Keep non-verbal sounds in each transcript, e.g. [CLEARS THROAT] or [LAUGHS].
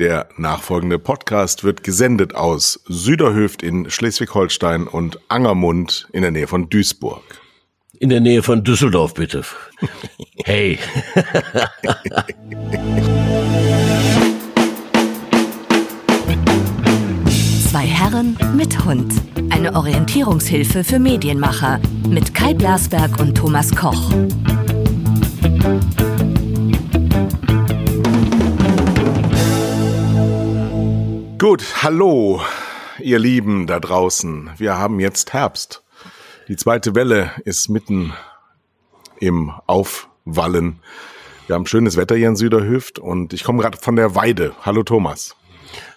Der nachfolgende Podcast wird gesendet aus Süderhöft in Schleswig-Holstein und Angermund in der Nähe von Duisburg. In der Nähe von Düsseldorf, bitte. [LAUGHS] Hey. [LAUGHS] Zwei Herren mit Hund. Eine Orientierungshilfe für Medienmacher mit Kai Blasberg und Thomas Koch. Gut, hallo, ihr Lieben da draußen. Wir haben jetzt Herbst. Die zweite Welle ist mitten im Aufwallen. Wir haben schönes Wetter hier in Süderhüft und ich komme gerade von der Weide. Hallo Thomas.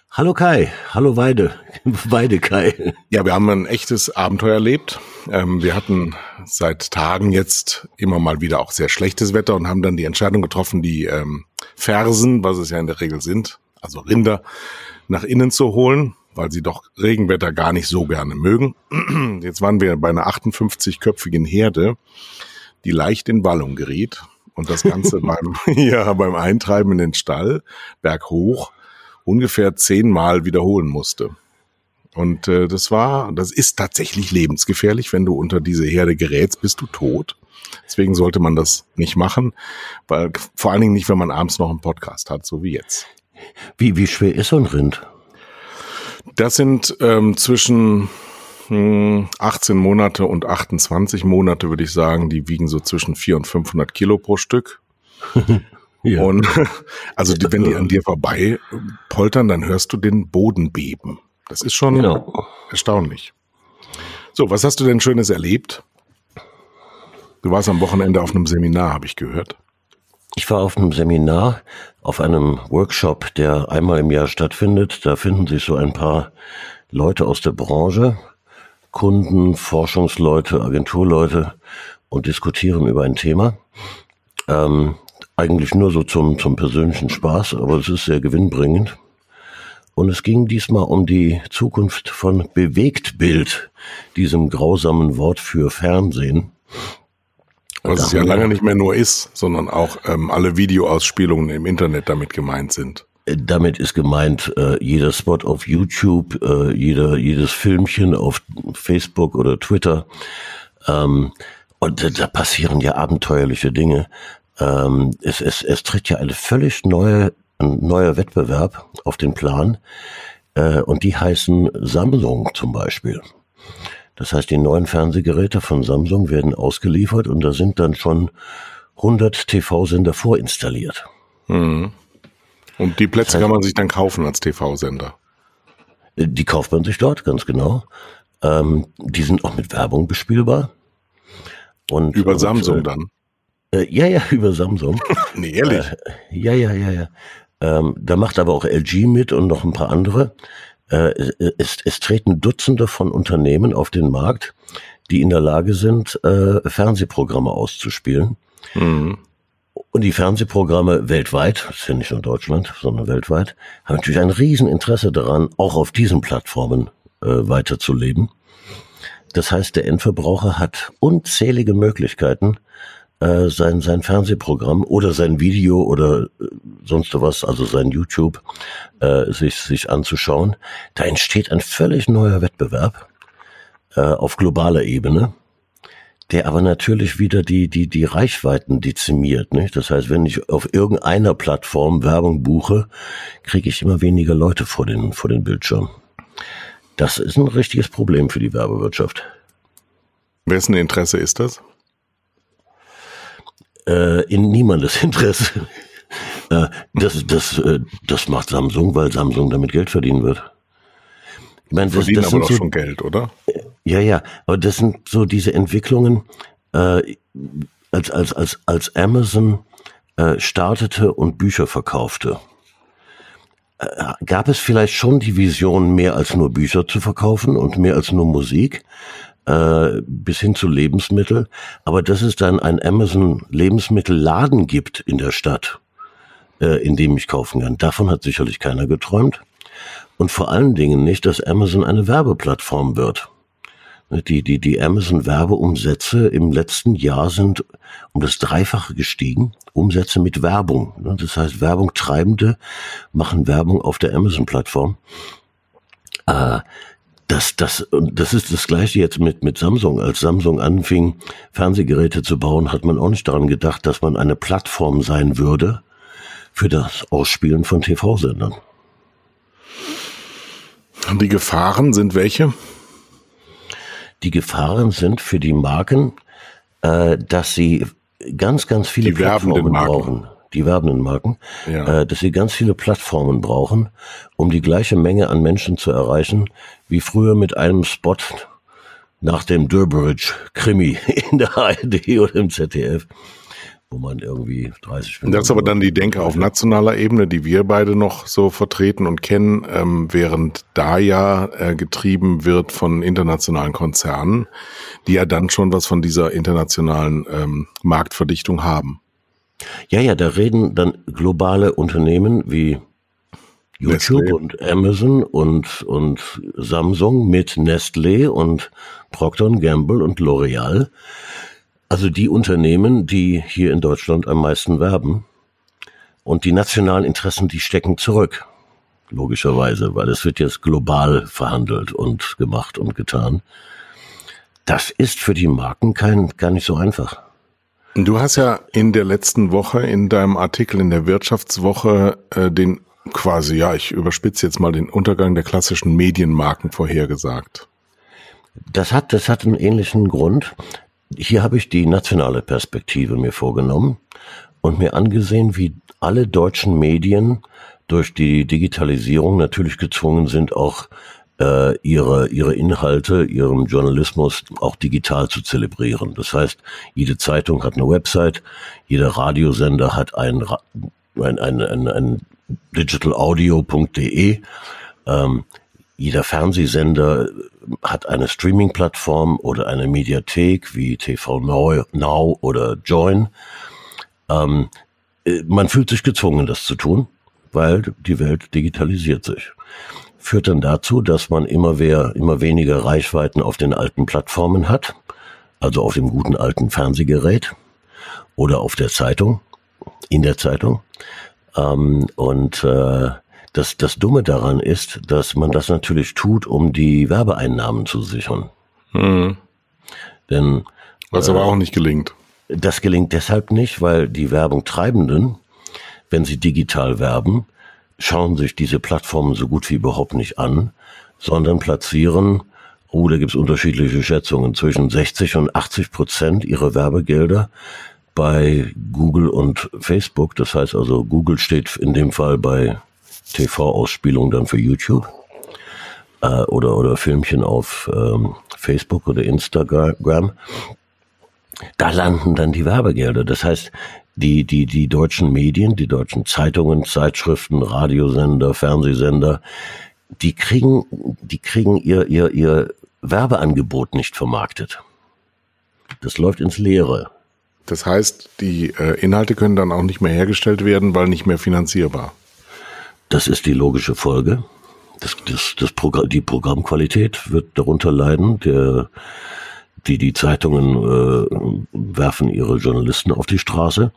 Hallo Kai, hallo Weide, [LAUGHS] Weide Kai. Ja, wir haben ein echtes Abenteuer erlebt. Ähm, wir hatten seit Tagen jetzt immer mal wieder auch sehr schlechtes Wetter und haben dann die Entscheidung getroffen, die ähm, Fersen, was es ja in der Regel sind, also Rinder, nach innen zu holen, weil sie doch Regenwetter gar nicht so gerne mögen. [CLEARS THROAT] Jetzt waren wir bei einer 58-köpfigen Herde, die leicht in Wallung geriet und das Ganze [LAUGHS] beim, [LAUGHS] ja, beim Eintreiben in den Stall berghoch ungefähr zehnmal wiederholen musste. Und äh, das war, das ist tatsächlich lebensgefährlich. Wenn du unter diese Herde gerätst, bist du tot. Deswegen sollte man das nicht machen, weil vor allen Dingen nicht, wenn man abends noch einen Podcast hat, so wie jetzt. Wie, wie schwer ist so ein Rind? Das sind ähm, zwischen hm, 18 Monate und 28 Monate, würde ich sagen. Die wiegen so zwischen 400 und 500 Kilo pro Stück. [LAUGHS] ja. Und [LAUGHS] also die, wenn die an dir vorbei poltern, dann hörst du den Boden beben. Das ist schon genau. erstaunlich. So, was hast du denn Schönes erlebt? Du warst am Wochenende auf einem Seminar, habe ich gehört. Ich war auf einem Seminar, auf einem Workshop, der einmal im Jahr stattfindet. Da finden sich so ein paar Leute aus der Branche, Kunden, Forschungsleute, Agenturleute und diskutieren über ein Thema. Ähm, eigentlich nur so zum, zum persönlichen Spaß, aber es ist sehr gewinnbringend. Und es ging diesmal um die Zukunft von Bewegtbild, diesem grausamen Wort für Fernsehen. Was es ja lange nicht mehr nur ist, sondern auch ähm, alle Videoausspielungen im Internet damit gemeint sind. Äh, damit ist gemeint äh, jeder Spot auf YouTube, äh, jeder, jedes Filmchen auf Facebook oder Twitter. Ähm, und äh, da passieren ja abenteuerliche Dinge. Ähm, es, es, es tritt ja eine völlig neue, ein neuer Wettbewerb auf den Plan. Äh, und die heißen Samsung zum Beispiel. Das heißt, die neuen Fernsehgeräte von Samsung werden ausgeliefert und da sind dann schon 100 TV-Sender vorinstalliert. Mhm. Und die Plätze das heißt, kann man sich dann kaufen als TV-Sender? Äh, die kauft man sich dort, ganz genau. Ähm, die sind auch mit Werbung bespielbar. Und, über und, Samsung äh, dann? Äh, ja, ja, [LAUGHS] über Samsung. [LAUGHS] nee, ehrlich? Äh, ja, ja, ja, ja. Ähm, da macht aber auch LG mit und noch ein paar andere. Äh, es, es treten Dutzende von Unternehmen auf den Markt, die in der Lage sind, äh, Fernsehprogramme auszuspielen. Mhm. Und die Fernsehprogramme weltweit, das ist ja nicht nur Deutschland, sondern weltweit, haben natürlich ein Rieseninteresse daran, auch auf diesen Plattformen äh, weiterzuleben. Das heißt, der Endverbraucher hat unzählige Möglichkeiten, äh, sein, sein Fernsehprogramm oder sein Video oder äh, sonst was, also sein YouTube, äh, sich, sich anzuschauen. Da entsteht ein völlig neuer Wettbewerb äh, auf globaler Ebene, der aber natürlich wieder die, die, die Reichweiten dezimiert. Nicht? Das heißt, wenn ich auf irgendeiner Plattform Werbung buche, kriege ich immer weniger Leute vor den, vor den Bildschirm. Das ist ein richtiges Problem für die Werbewirtschaft. Wessen Interesse ist das? Äh, in niemandes [LAUGHS] Interesse. äh, das, das, äh, das macht Samsung, weil Samsung damit Geld verdienen wird. Ich meine, das, verdienen das aber doch so, schon Geld, oder? Ja, ja, aber das sind so diese Entwicklungen, äh, als, als, als, als Amazon äh, startete und Bücher verkaufte äh, gab es vielleicht schon die Vision, mehr als nur Bücher zu verkaufen und mehr als nur Musik äh, bis hin zu Lebensmittel. Aber dass es dann ein Amazon Lebensmittelladen gibt in der Stadt, äh, in dem ich kaufen kann, davon hat sicherlich keiner geträumt. Und vor allen Dingen nicht, dass Amazon eine Werbeplattform wird. Die, die, die Amazon-Werbeumsätze im letzten Jahr sind um das Dreifache gestiegen. Umsätze mit Werbung. Das heißt, Werbungtreibende machen Werbung auf der Amazon-Plattform. Äh, das, das, das ist das Gleiche jetzt mit, mit Samsung. Als Samsung anfing, Fernsehgeräte zu bauen, hat man auch nicht daran gedacht, dass man eine Plattform sein würde für das Ausspielen von TV-Sendern. Die Gefahren sind welche? Die Gefahren sind für die Marken, äh, dass sie ganz, ganz viele die Plattformen brauchen. Die werbenden Marken, ja. äh, dass sie ganz viele Plattformen brauchen, um die gleiche Menge an Menschen zu erreichen, wie früher mit einem Spot nach dem Durbridge-Krimi [LAUGHS] in der ARD oder im ZDF wo man irgendwie 30 Minuten. Das ist aber dann die Denke auf nationaler Ebene, die wir beide noch so vertreten und kennen, ähm, während da ja äh, getrieben wird von internationalen Konzernen, die ja dann schon was von dieser internationalen ähm, Marktverdichtung haben. Ja, ja, da reden dann globale Unternehmen wie YouTube Nestlé. und Amazon und, und Samsung mit Nestlé und Procter Gamble und L'Oreal also die Unternehmen, die hier in Deutschland am meisten werben und die nationalen Interessen, die stecken zurück. Logischerweise, weil es wird jetzt global verhandelt und gemacht und getan. Das ist für die Marken kein, gar nicht so einfach. Du hast ja in der letzten Woche in deinem Artikel in der Wirtschaftswoche äh, den quasi, ja, ich überspitze jetzt mal den Untergang der klassischen Medienmarken vorhergesagt. Das hat, das hat einen ähnlichen Grund. Hier habe ich die nationale Perspektive mir vorgenommen und mir angesehen, wie alle deutschen Medien durch die Digitalisierung natürlich gezwungen sind, auch äh, ihre, ihre Inhalte, ihren Journalismus auch digital zu zelebrieren. Das heißt, jede Zeitung hat eine Website, jeder Radiosender hat ein, ein, ein, ein, ein digitalaudio.de. Ähm, jeder Fernsehsender hat eine Streaming-Plattform oder eine Mediathek wie TV Now, Now oder Join. Ähm, äh, man fühlt sich gezwungen, das zu tun, weil die Welt digitalisiert sich. Führt dann dazu, dass man immer, mehr, immer weniger Reichweiten auf den alten Plattformen hat, also auf dem guten alten Fernsehgerät oder auf der Zeitung, in der Zeitung. Ähm, und äh, das, das Dumme daran ist, dass man das natürlich tut, um die Werbeeinnahmen zu sichern. Mhm. Denn was aber äh, auch nicht gelingt. Das gelingt deshalb nicht, weil die Werbungtreibenden, wenn sie digital werben, schauen sich diese Plattformen so gut wie überhaupt nicht an, sondern platzieren, oh, da gibt's unterschiedliche Schätzungen, zwischen 60 und 80 Prozent ihrer Werbegelder bei Google und Facebook. Das heißt also, Google steht in dem Fall bei TV-Ausspielung dann für YouTube äh, oder, oder Filmchen auf ähm, Facebook oder Instagram. Da landen dann die Werbegelder. Das heißt, die, die, die deutschen Medien, die deutschen Zeitungen, Zeitschriften, Radiosender, Fernsehsender, die kriegen, die kriegen ihr, ihr, ihr Werbeangebot nicht vermarktet. Das läuft ins Leere. Das heißt, die äh, Inhalte können dann auch nicht mehr hergestellt werden, weil nicht mehr finanzierbar. Das ist die logische Folge. Das, das, das Programm, die Programmqualität wird darunter leiden. Der, die, die Zeitungen äh, werfen ihre Journalisten auf die Straße.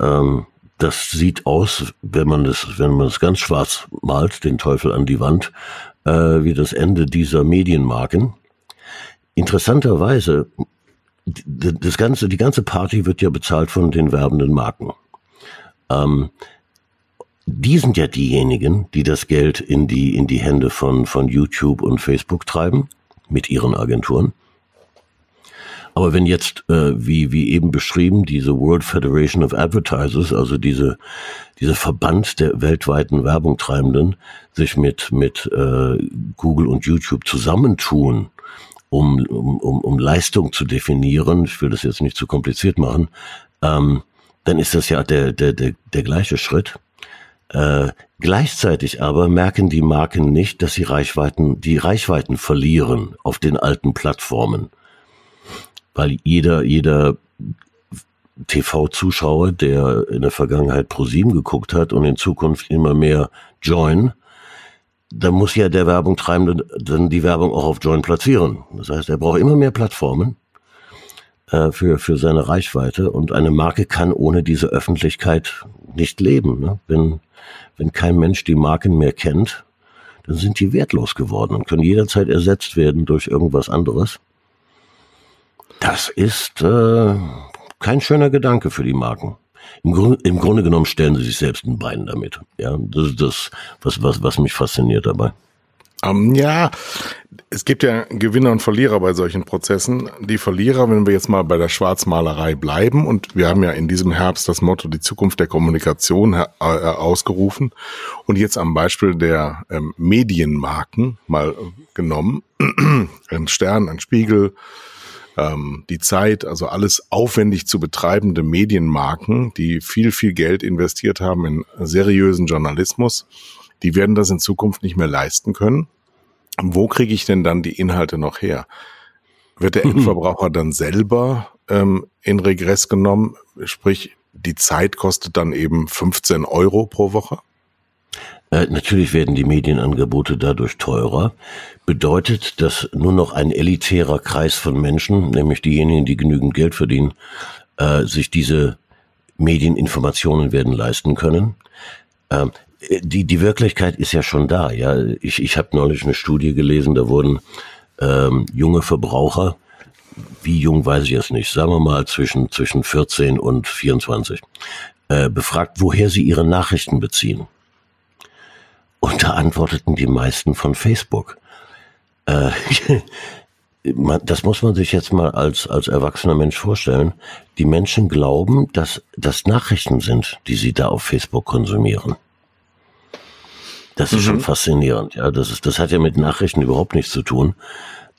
Ähm, das sieht aus, wenn man das, wenn man es ganz schwarz malt, den Teufel an die Wand, äh, wie das Ende dieser Medienmarken. Interessanterweise, das ganze, die ganze Party wird ja bezahlt von den werbenden Marken. Ähm, die sind ja diejenigen, die das Geld in die, in die Hände von, von YouTube und Facebook treiben, mit ihren Agenturen. Aber wenn jetzt, äh, wie, wie eben beschrieben, diese World Federation of Advertisers, also diese, diese Verband der weltweiten Werbungtreibenden, sich mit, mit äh, Google und YouTube zusammentun, um, um, um, um Leistung zu definieren, ich will das jetzt nicht zu kompliziert machen, ähm, dann ist das ja der, der, der, der gleiche Schritt. Äh, gleichzeitig aber merken die Marken nicht, dass sie Reichweiten, die Reichweiten verlieren auf den alten Plattformen. Weil jeder, jeder TV-Zuschauer, der in der Vergangenheit ProSieben geguckt hat und in Zukunft immer mehr Join, da muss ja der Werbung treibende dann die Werbung auch auf Join platzieren. Das heißt, er braucht immer mehr Plattformen äh, für, für seine Reichweite und eine Marke kann ohne diese Öffentlichkeit nicht leben. Ne? Wenn, wenn kein Mensch die Marken mehr kennt, dann sind die wertlos geworden und können jederzeit ersetzt werden durch irgendwas anderes. Das ist äh, kein schöner Gedanke für die Marken. Im, Grund, Im Grunde genommen stellen sie sich selbst ein Bein damit. Ja, das ist das, was, was, was mich fasziniert dabei. Um, ähm, ja, es gibt ja Gewinner und Verlierer bei solchen Prozessen. Die Verlierer, wenn wir jetzt mal bei der Schwarzmalerei bleiben, und wir haben ja in diesem Herbst das Motto die Zukunft der Kommunikation äh, ausgerufen und jetzt am Beispiel der ähm, Medienmarken mal genommen, ein [CLEARS THROAT] Stern, ein Spiegel, ähm, die Zeit, also alles aufwendig zu betreibende Medienmarken, die viel, viel Geld investiert haben in seriösen Journalismus, die werden das in Zukunft nicht mehr leisten können. Wo kriege ich denn dann die Inhalte noch her? Wird der [LAUGHS] Endverbraucher dann selber ähm, in Regress genommen? Sprich, die Zeit kostet dann eben 15 Euro pro Woche? Äh, natürlich werden die Medienangebote dadurch teurer. Bedeutet, dass nur noch ein elitärer Kreis von Menschen, nämlich diejenigen, die genügend Geld verdienen, äh, sich diese Medieninformationen werden leisten können. Ähm, die, die Wirklichkeit ist ja schon da. Ja, ich, ich habe neulich eine Studie gelesen, da wurden ähm, junge Verbraucher, wie jung weiß ich es nicht, sagen wir mal zwischen, zwischen 14 und 24, äh, befragt, woher sie ihre Nachrichten beziehen. Und da antworteten die meisten von Facebook. Äh, [LAUGHS] das muss man sich jetzt mal als, als erwachsener Mensch vorstellen. Die Menschen glauben, dass das Nachrichten sind, die sie da auf Facebook konsumieren. Das ist mhm. schon faszinierend. Ja, das ist, das hat ja mit Nachrichten überhaupt nichts zu tun.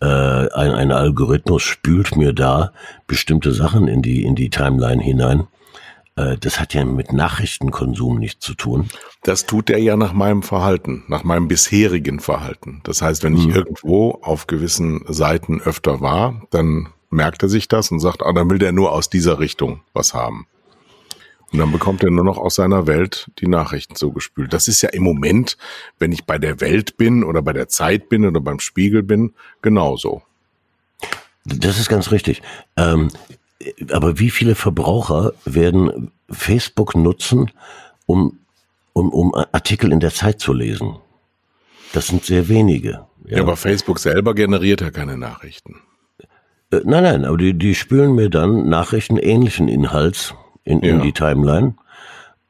Äh, ein, ein Algorithmus spült mir da bestimmte Sachen in die in die Timeline hinein. Äh, das hat ja mit Nachrichtenkonsum nichts zu tun. Das tut er ja nach meinem Verhalten, nach meinem bisherigen Verhalten. Das heißt, wenn ich mhm. irgendwo auf gewissen Seiten öfter war, dann merkt er sich das und sagt, ah, dann will der nur aus dieser Richtung was haben. Und dann bekommt er nur noch aus seiner Welt die Nachrichten zugespült. Das ist ja im Moment, wenn ich bei der Welt bin oder bei der Zeit bin oder beim Spiegel bin, genauso. Das ist ganz richtig. Ähm, aber wie viele Verbraucher werden Facebook nutzen, um, um, um Artikel in der Zeit zu lesen? Das sind sehr wenige. Ja, ja aber Facebook selber generiert ja keine Nachrichten. Äh, nein, nein, aber die, die spülen mir dann Nachrichten ähnlichen Inhalts in, ja. in die Timeline.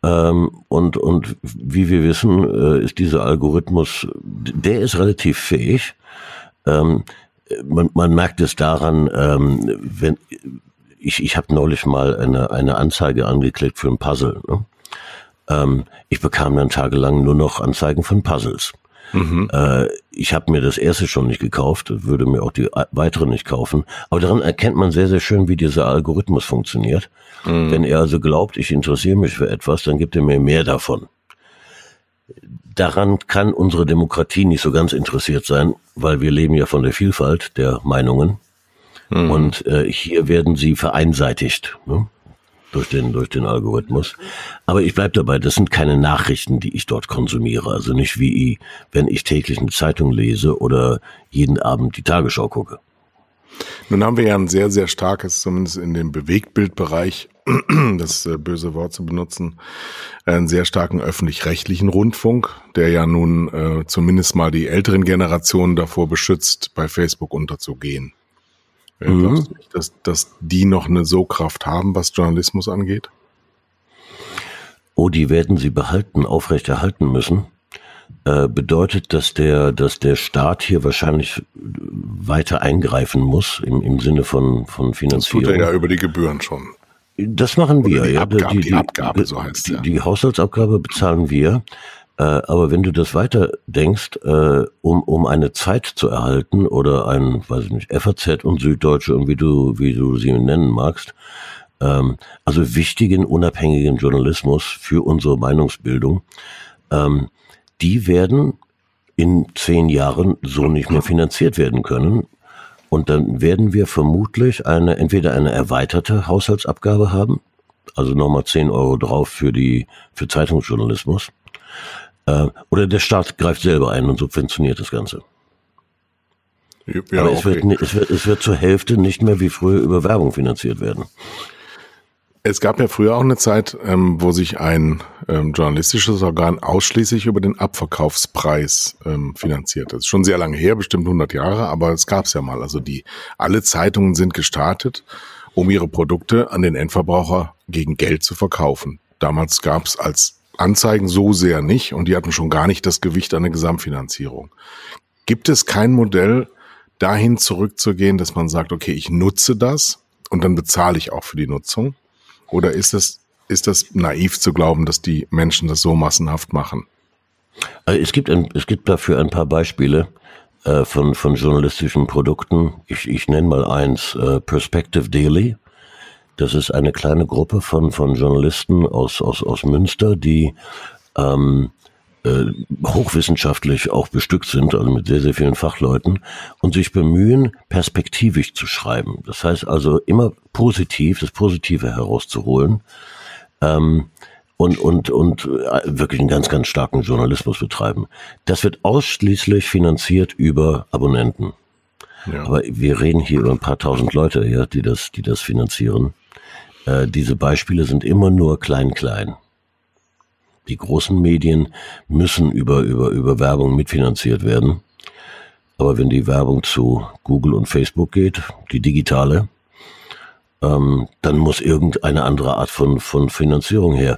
Ähm, und, und wie wir wissen, äh, ist dieser Algorithmus, der ist relativ fähig. Ähm, man, man merkt es daran, ähm, wenn, ich, ich habe neulich mal eine, eine Anzeige angeklickt für ein Puzzle. Ne? Ähm, ich bekam dann tagelang nur noch Anzeigen von Puzzles. Mhm. Äh, ich habe mir das erste schon nicht gekauft, würde mir auch die weitere nicht kaufen. Aber daran erkennt man sehr, sehr schön, wie dieser Algorithmus funktioniert. Mhm. Wenn er also glaubt, ich interessiere mich für etwas, dann gibt er mir mehr davon. Daran kann unsere Demokratie nicht so ganz interessiert sein, weil wir leben ja von der Vielfalt der Meinungen. Mhm. Und äh, hier werden sie vereinseitigt ne? durch, den, durch den Algorithmus. Aber ich bleibe dabei, das sind keine Nachrichten, die ich dort konsumiere. Also nicht wie wenn ich täglich eine Zeitung lese oder jeden Abend die Tagesschau gucke. Nun haben wir ja ein sehr, sehr starkes, zumindest in dem Bewegtbildbereich, [CLEARS THROAT] das äh, böse Wort zu benutzen, einen sehr starken öffentlich-rechtlichen Rundfunk, der ja nun äh, zumindest mal die älteren Generationen davor beschützt, bei Facebook unterzugehen. Äh, mhm. Glaubst du nicht, dass, dass die noch eine So-Kraft haben, was Journalismus angeht? Oh, die werden sie behalten, aufrechterhalten müssen. Äh, bedeutet, dass der, dass der Staat hier wahrscheinlich weiter eingreifen muss im, im Sinne von, von Finanzierung. Das tut er ja über die Gebühren schon. Das machen wir, die ja. Abgabe, die, die, die, Abgabe, so heißt die, ja. Die Haushaltsabgabe bezahlen wir. Äh, aber wenn du das weiter denkst, äh, um, um eine Zeit zu erhalten oder ein, weiß ich nicht, FAZ und Süddeutsche und wie du, wie du sie nennen magst, ähm, also wichtigen, unabhängigen Journalismus für unsere Meinungsbildung, ähm, die werden in zehn Jahren so nicht mehr finanziert werden können. Und dann werden wir vermutlich eine, entweder eine erweiterte Haushaltsabgabe haben, also nochmal zehn Euro drauf für die, für Zeitungsjournalismus, Äh, oder der Staat greift selber ein und subventioniert das Ganze. Ja, Aber es, okay. wird, es, wird, es wird zur Hälfte nicht mehr wie früher über Werbung finanziert werden. Es gab ja früher auch eine Zeit, ähm, wo sich ein ähm, journalistisches Organ ausschließlich über den Abverkaufspreis ähm, finanziert. Das ist schon sehr lange her, bestimmt 100 Jahre, aber es gab es ja mal. Also die alle Zeitungen sind gestartet, um ihre Produkte an den Endverbraucher gegen Geld zu verkaufen. Damals gab es als Anzeigen so sehr nicht und die hatten schon gar nicht das Gewicht an der Gesamtfinanzierung. Gibt es kein Modell, dahin zurückzugehen, dass man sagt, okay, ich nutze das und dann bezahle ich auch für die Nutzung? Oder ist das, ist das naiv zu glauben, dass die Menschen das so massenhaft machen? Also es gibt, ein, es gibt dafür ein paar Beispiele äh, von, von journalistischen Produkten. Ich, ich nenne mal eins, äh, Perspective Daily. Das ist eine kleine Gruppe von, von Journalisten aus, aus, aus Münster, die ähm, äh, hochwissenschaftlich auch bestückt sind, also mit sehr, sehr vielen Fachleuten und sich bemühen, perspektivisch zu schreiben. Das heißt also immer positiv, das Positive herauszuholen ähm, und, und, und äh, wirklich einen ganz, ganz starken Journalismus betreiben. Das wird ausschließlich finanziert über Abonnenten. Ja. Aber wir reden hier über ein paar tausend Leute, ja, die das, die das finanzieren. Äh, diese Beispiele sind immer nur klein, klein. Die großen Medien müssen über, über, über Werbung mitfinanziert werden. Aber wenn die Werbung zu Google und Facebook geht, die digitale, ähm, dann muss irgendeine andere Art von, von Finanzierung her.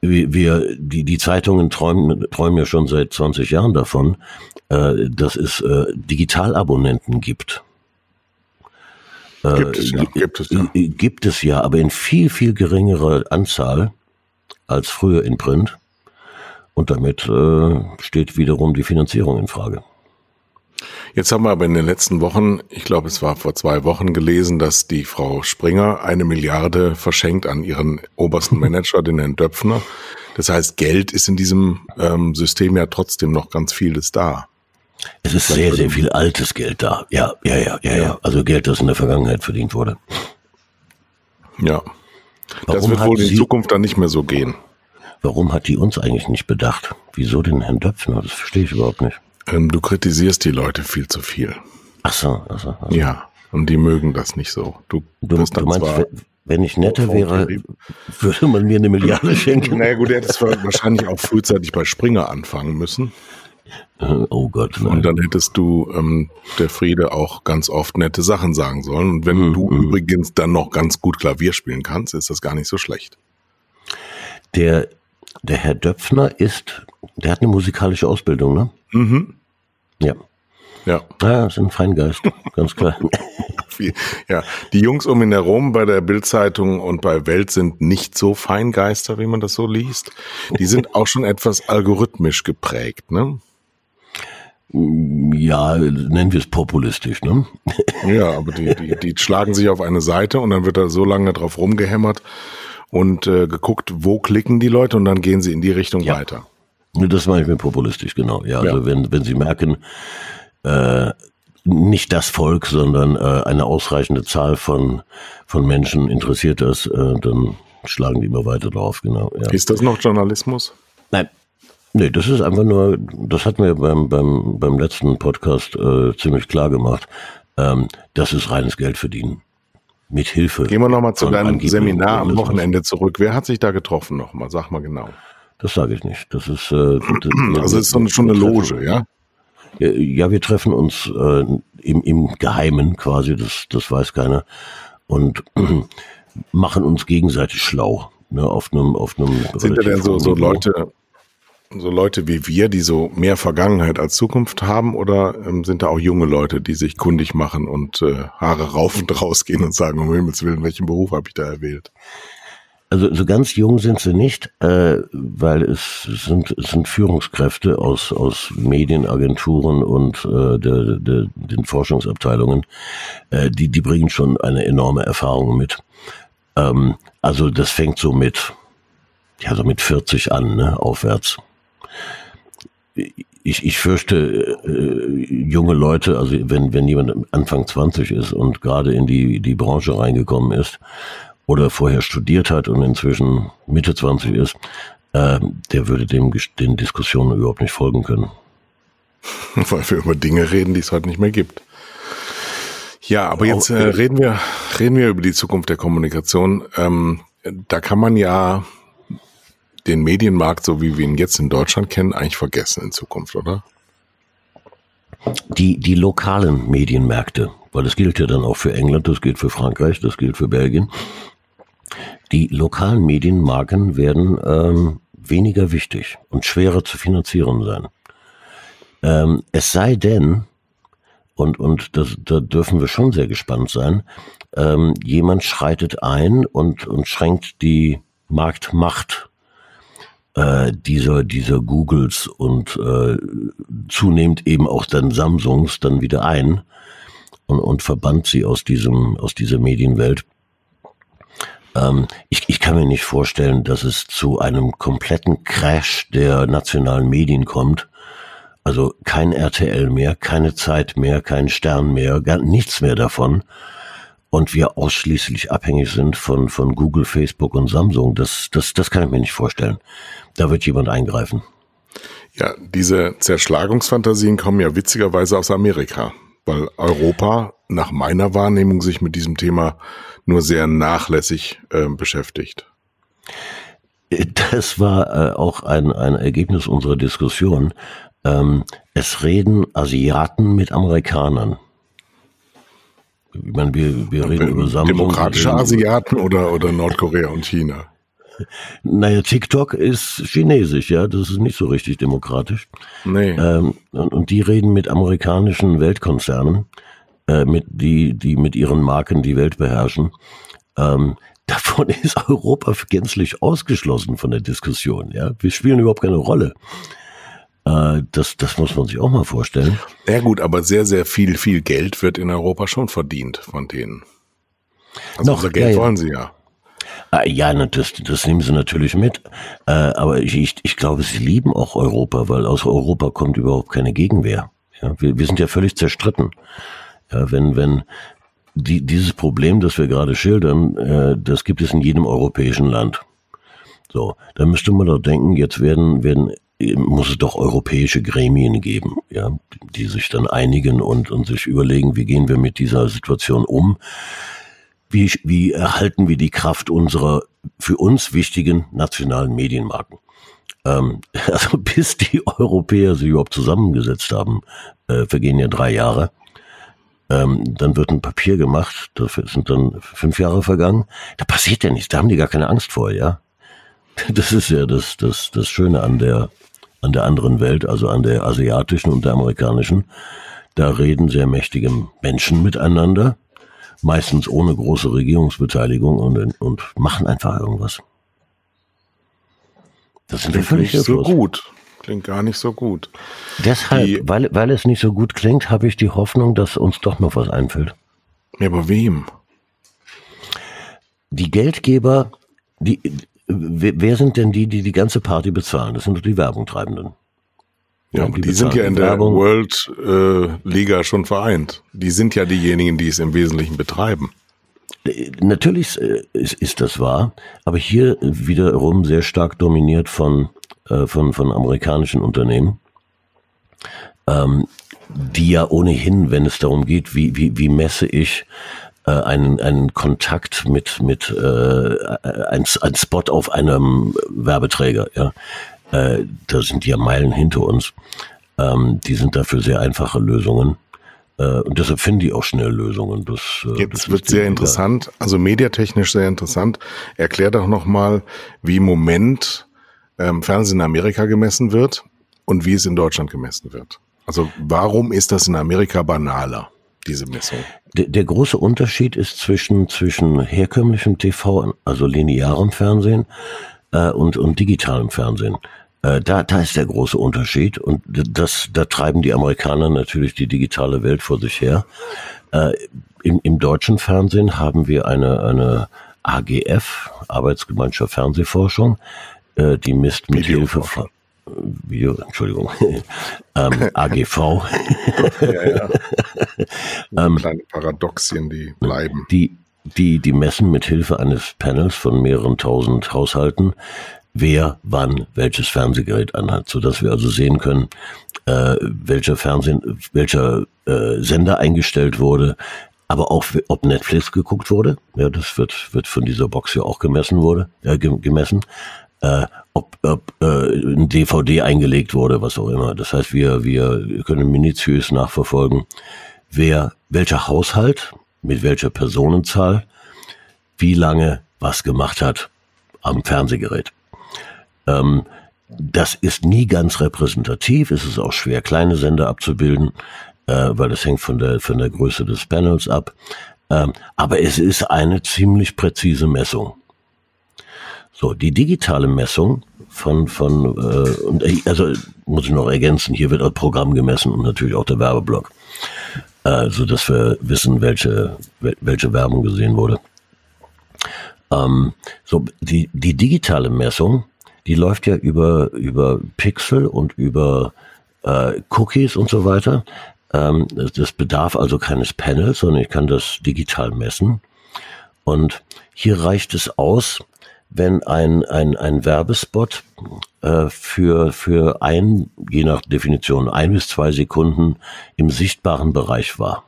Wir, die, die Zeitungen träumen, träumen ja schon seit 20 Jahren davon, äh, dass es äh, Digitalabonnenten gibt. Äh, gibt es ja, gibt es ja. Gibt es ja, aber in viel, viel geringerer Anzahl als früher in Print. Und damit äh, steht wiederum die Finanzierung in Frage. Jetzt haben wir aber in den letzten Wochen, ich glaube, es war vor zwei Wochen gelesen, dass die Frau Springer eine Milliarde verschenkt an ihren obersten [LAUGHS] Manager, den Herrn Döpfner. Das heißt, Geld ist in diesem ähm, System ja trotzdem noch ganz vieles da. Es ist sehr, sehr viel altes Geld da. Ja, ja, ja, ja, ja. Also Geld, das in der Vergangenheit verdient wurde. Ja. Warum das wird wohl in Zukunft dann nicht mehr so gehen. Warum hat die uns eigentlich nicht bedacht? Wieso den Herrn Döpfner? Das verstehe ich überhaupt nicht. Ähm, du kritisierst die Leute viel zu viel. Ach so, ach so, ach so. Ja, und die mögen das nicht so. Du, du, du meinst, wenn ich netter wäre, würde man mir eine Milliarde [LAUGHS] schenken? naja gut, er hätte es wahrscheinlich auch frühzeitig bei Springer anfangen müssen. Äh, oh Gott. Nein. Und dann hättest du ähm, der Friede auch ganz oft nette Sachen sagen sollen. Und wenn mhm. du mhm. übrigens dann noch ganz gut Klavier spielen kannst, ist das gar nicht so schlecht. Der der Herr Döpfner ist, der hat eine musikalische Ausbildung, ne? Mhm. Ja. Ja. Ja, ist ein Feingeist, [LAUGHS] ganz klar. ja, die Jungs um ihn herum bei der Bildzeitung und bei Welt sind nicht so Feingeister, wie man das so liest. Die sind auch schon etwas algorithmisch geprägt, ne? Ja, nennen wir es populistisch, ne? Ja, aber die, die, die schlagen sich auf eine Seite und dann wird da so lange drauf rumgehämmert, und äh, geguckt, wo klicken die Leute und dann gehen sie in die Richtung ja. weiter. Das meine ich mir populistisch, genau. Ja, also ja. wenn, wenn sie merken, äh, nicht das Volk, sondern äh, eine ausreichende Zahl von, von Menschen interessiert das, äh, dann schlagen die immer weiter drauf, genau. Ja. Ist das noch Journalismus? Nein. Nee, das ist einfach nur, das hatten wir beim, beim, beim letzten Podcast äh, ziemlich klar gemacht. Ähm, das ist reines Geld verdienen mit Hilfe. Gehen wir nochmal zu deinem Seminar am Wochenende zurück. Wer hat sich da getroffen nochmal? Sag mal genau. Das sage ich nicht. Das ist äh, [CLEARS THROAT] das, also ist so schon eine Loge, ja? Ja, wir treffen uns äh, im, im Geheimen quasi, das, das weiß keiner, und äh, [CLEARS THROAT] machen uns gegenseitig schlau. Ne, auf einem, auf einem Sind da denn so, so Leute, so Leute wie wir, die so mehr Vergangenheit als Zukunft haben, oder ähm, sind da auch junge Leute, die sich kundig machen und äh, Haare raufend rausgehen und sagen, um Himmels Willen, welchen Beruf habe ich da erwählt? Also so ganz jung sind sie nicht, äh, weil es sind, es sind Führungskräfte aus, aus Medienagenturen und äh, der, der, den Forschungsabteilungen, äh, die, die bringen schon eine enorme Erfahrung mit. Ähm, also das fängt so mit, ja, so mit 40 an, ne, aufwärts ich, ich fürchte, äh, junge Leute, also wenn, wenn jemand Anfang 20 ist und gerade in die, die Branche reingekommen ist oder vorher studiert hat und inzwischen Mitte 20 ist, äh, der würde dem, den Diskussionen überhaupt nicht folgen können. [LAUGHS] Weil wir über Dinge reden, die es heute nicht mehr gibt. Ja, aber jetzt äh, reden wir reden wir über die Zukunft der Kommunikation. Ähm, da kann man ja den Medienmarkt, so wie wir ihn jetzt in Deutschland kennen, eigentlich vergessen in Zukunft, oder? Die, die lokalen Medienmärkte, weil das gilt ja dann auch für England, das gilt für Frankreich, das gilt für Belgien. Die lokalen Medienmarken werden ähm, weniger wichtig und schwerer zu finanzieren sein. Ähm, es sei denn, und, und das, da dürfen wir schon sehr gespannt sein, ähm, jemand schreitet ein und, und schränkt die Marktmacht äh, dieser, dieser Googles und äh, zunehmend eben auch dann Samsungs dann wieder ein und, und verbannt sie aus diesem, aus dieser Medienwelt. Ähm, ich, ich kann mir nicht vorstellen, dass es zu einem kompletten Crash der nationalen Medien kommt. Also kein RTL mehr, keine Zeit mehr, kein Stern mehr, gar nichts mehr davon. Und wir ausschließlich abhängig sind von, von Google, Facebook und Samsung. Das, das, das kann ich mir nicht vorstellen. Da wird jemand eingreifen. Ja, diese Zerschlagungsfantasien kommen ja witzigerweise aus Amerika, weil Europa nach meiner Wahrnehmung sich mit diesem Thema nur sehr nachlässig äh, beschäftigt. Das war äh, auch ein, ein Ergebnis unserer Diskussion. Ähm, es reden Asiaten mit Amerikanern. Ich meine, wir, wir reden über Samsung. Demokratische Asiaten oder, oder Nordkorea und China? [LAUGHS] Naja, TikTok ist chinesisch, ja, das ist nicht so richtig demokratisch. Nee. Ähm, und, und die reden mit amerikanischen Weltkonzernen äh, mit, die, die mit ihren Marken die Welt beherrschen. Ähm, [LAUGHS] davon ist Europa gänzlich ausgeschlossen von der Diskussion. Ja, wir spielen überhaupt keine Rolle. Äh, das, das muss man sich auch mal vorstellen. Ja gut, aber sehr, sehr viel, viel Geld wird in Europa schon verdient von denen. Also Noch, unser Geld ja, ja. wollen sie ja. Ah, ja, das, das nehmen sie natürlich mit. Äh, aber ich, ich, ich glaube, sie lieben auch Europa, weil aus Europa kommt überhaupt keine Gegenwehr. Ja, wir, wir sind ja völlig zerstritten. Ja, wenn, wenn die, dieses Problem, das wir gerade schildern, äh, das gibt es in jedem europäischen Land. So, da müsste man doch denken, jetzt werden, werden, muss es doch europäische Gremien geben, ja, die sich dann einigen und, und sich überlegen, wie gehen wir mit dieser Situation um? Wie, wie erhalten wir die Kraft unserer für uns wichtigen nationalen Medienmarken? Ähm, [LAUGHS] also bis die Europäer sich überhaupt zusammengesetzt haben, äh, vergehen ja drei Jahre. Ähm, dann wird ein Papier gemacht, dafür sind dann fünf Jahre vergangen. Da passiert ja nichts, da haben die gar keine Angst vor, ja. Das ist ja das, das, das Schöne an der, an der anderen Welt, also an der asiatischen und der amerikanischen. Da reden sehr mächtige Menschen miteinander, meistens ohne große Regierungsbeteiligung und, und machen einfach irgendwas. Das sind wir völlig so gut klingt gar nicht so gut. Deshalb, die, weil, weil es nicht so gut klingt, habe ich die Hoffnung, dass uns doch noch was einfällt. Ja, aber wem? Die Geldgeber, die, wer sind denn die, die die ganze Party bezahlen? Das sind doch die Werbungtreibenden. Ja, aber die, die sind ja in der Werbung. World äh, Liga schon vereint. Die sind ja diejenigen, die es im Wesentlichen betreiben. Äh, natürlich äh, ist, ist das wahr, aber hier wiederum sehr stark dominiert von äh, von, von amerikanischen Unternehmen, ähm, die ja ohnehin, wenn es darum geht, wie, wie, wie messe ich äh, einen, einen Kontakt mit, mit äh, ein, ein Spot auf einem Werbeträger, ja, äh, da sind die ja Meilen hinter uns. Ähm, die sind dafür sehr einfache Lösungen. Äh, und deshalb finden die auch schnell Lösungen. Das, äh, Jetzt das wird sehr interessant, also mediatechnisch sehr interessant. Erklär doch nochmal, wie im Moment ähm, Fernsehen in Amerika gemessen wird und wie es in Deutschland gemessen wird. Also warum ist das in Amerika banaler, diese Messung? Der, der große Unterschied ist zwischen, zwischen herkömmlichem TV, also linearem Fernsehen äh, und, und digitalem Fernsehen. Äh, da, da ist der große Unterschied und das, da treiben die Amerikaner natürlich die digitale Welt vor sich her. Äh, im, Im deutschen Fernsehen haben wir eine, eine AGF, Arbeitsgemeinschaft Fernsehforschung, äh, die misst mit Hilfe von Video, Entschuldigung, [LAUGHS] ähm, AGV. [LAUGHS] ja, ja. [LAUGHS] ähm, kleine Paradoxien, die bleiben. Die, die, die messen mit Hilfe eines Panels von mehreren tausend Haushalten wer wann welches Fernsehgerät anhat, so dass wir also sehen können, äh, welcher Fernsehen, welcher äh, Sender eingestellt wurde, aber auch ob Netflix geguckt wurde. Ja, das wird wird von dieser Box ja auch gemessen wurde, äh, gemessen. Äh, ob, ob äh, ein DVD eingelegt wurde, was auch immer. Das heißt, wir wir können minutiös nachverfolgen, wer welcher Haushalt mit welcher Personenzahl wie lange was gemacht hat am Fernsehgerät. Ähm, das ist nie ganz repräsentativ, es ist auch schwer, kleine Sender abzubilden, äh, weil das hängt von der, von der Größe des Panels ab. Ähm, aber es ist eine ziemlich präzise Messung. So, die digitale Messung von, von äh, äh, also muss ich noch ergänzen, hier wird das Programm gemessen und natürlich auch der Werbeblock, äh, so dass wir wissen, welche, welche Werbung gesehen wurde. Ähm, so, die, die digitale Messung, die läuft ja über, über Pixel und über äh, Cookies und so weiter. Ähm, das, das bedarf also keines Panels, sondern ich kann das digital messen. Und hier reicht es aus, wenn ein, ein, ein Werbespot äh, für, für ein, je nach Definition, ein bis zwei Sekunden im sichtbaren Bereich war.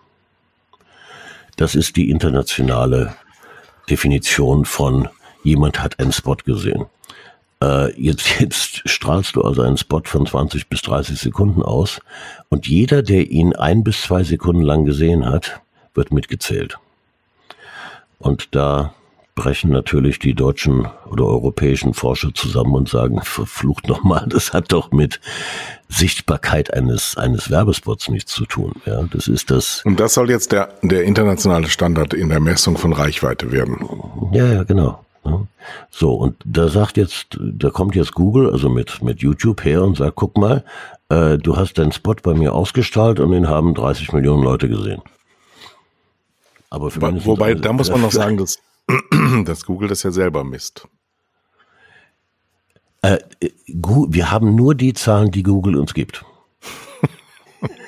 Das ist die internationale Definition von jemand hat einen Spot gesehen. Äh, jetzt, jetzt strahlst du also einen Spot von 20 bis 30 Sekunden aus und jeder, der ihn ein bis zwei Sekunden lang gesehen hat, wird mitgezählt. Und da brechen natürlich die deutschen oder europäischen Forscher zusammen und sagen, verflucht nochmal, das hat doch mit Sichtbarkeit eines, eines Werbespots nichts zu tun. Ja, das ist das. Und das soll jetzt der, der internationale Standard in der Messung von Reichweite werden. Ja, ja, genau. So, und da sagt jetzt, da kommt jetzt Google, also mit, mit YouTube her und sagt, guck mal, äh, du hast deinen Spot bei mir ausgestrahlt und den haben 30 Millionen Leute gesehen. Aber für Wobei, wobei da muss man noch [LAUGHS] sagen, dass [CLEARS THROAT] dass Google das ja selber misst. Äh, wir haben nur die Zahlen, die Google uns gibt.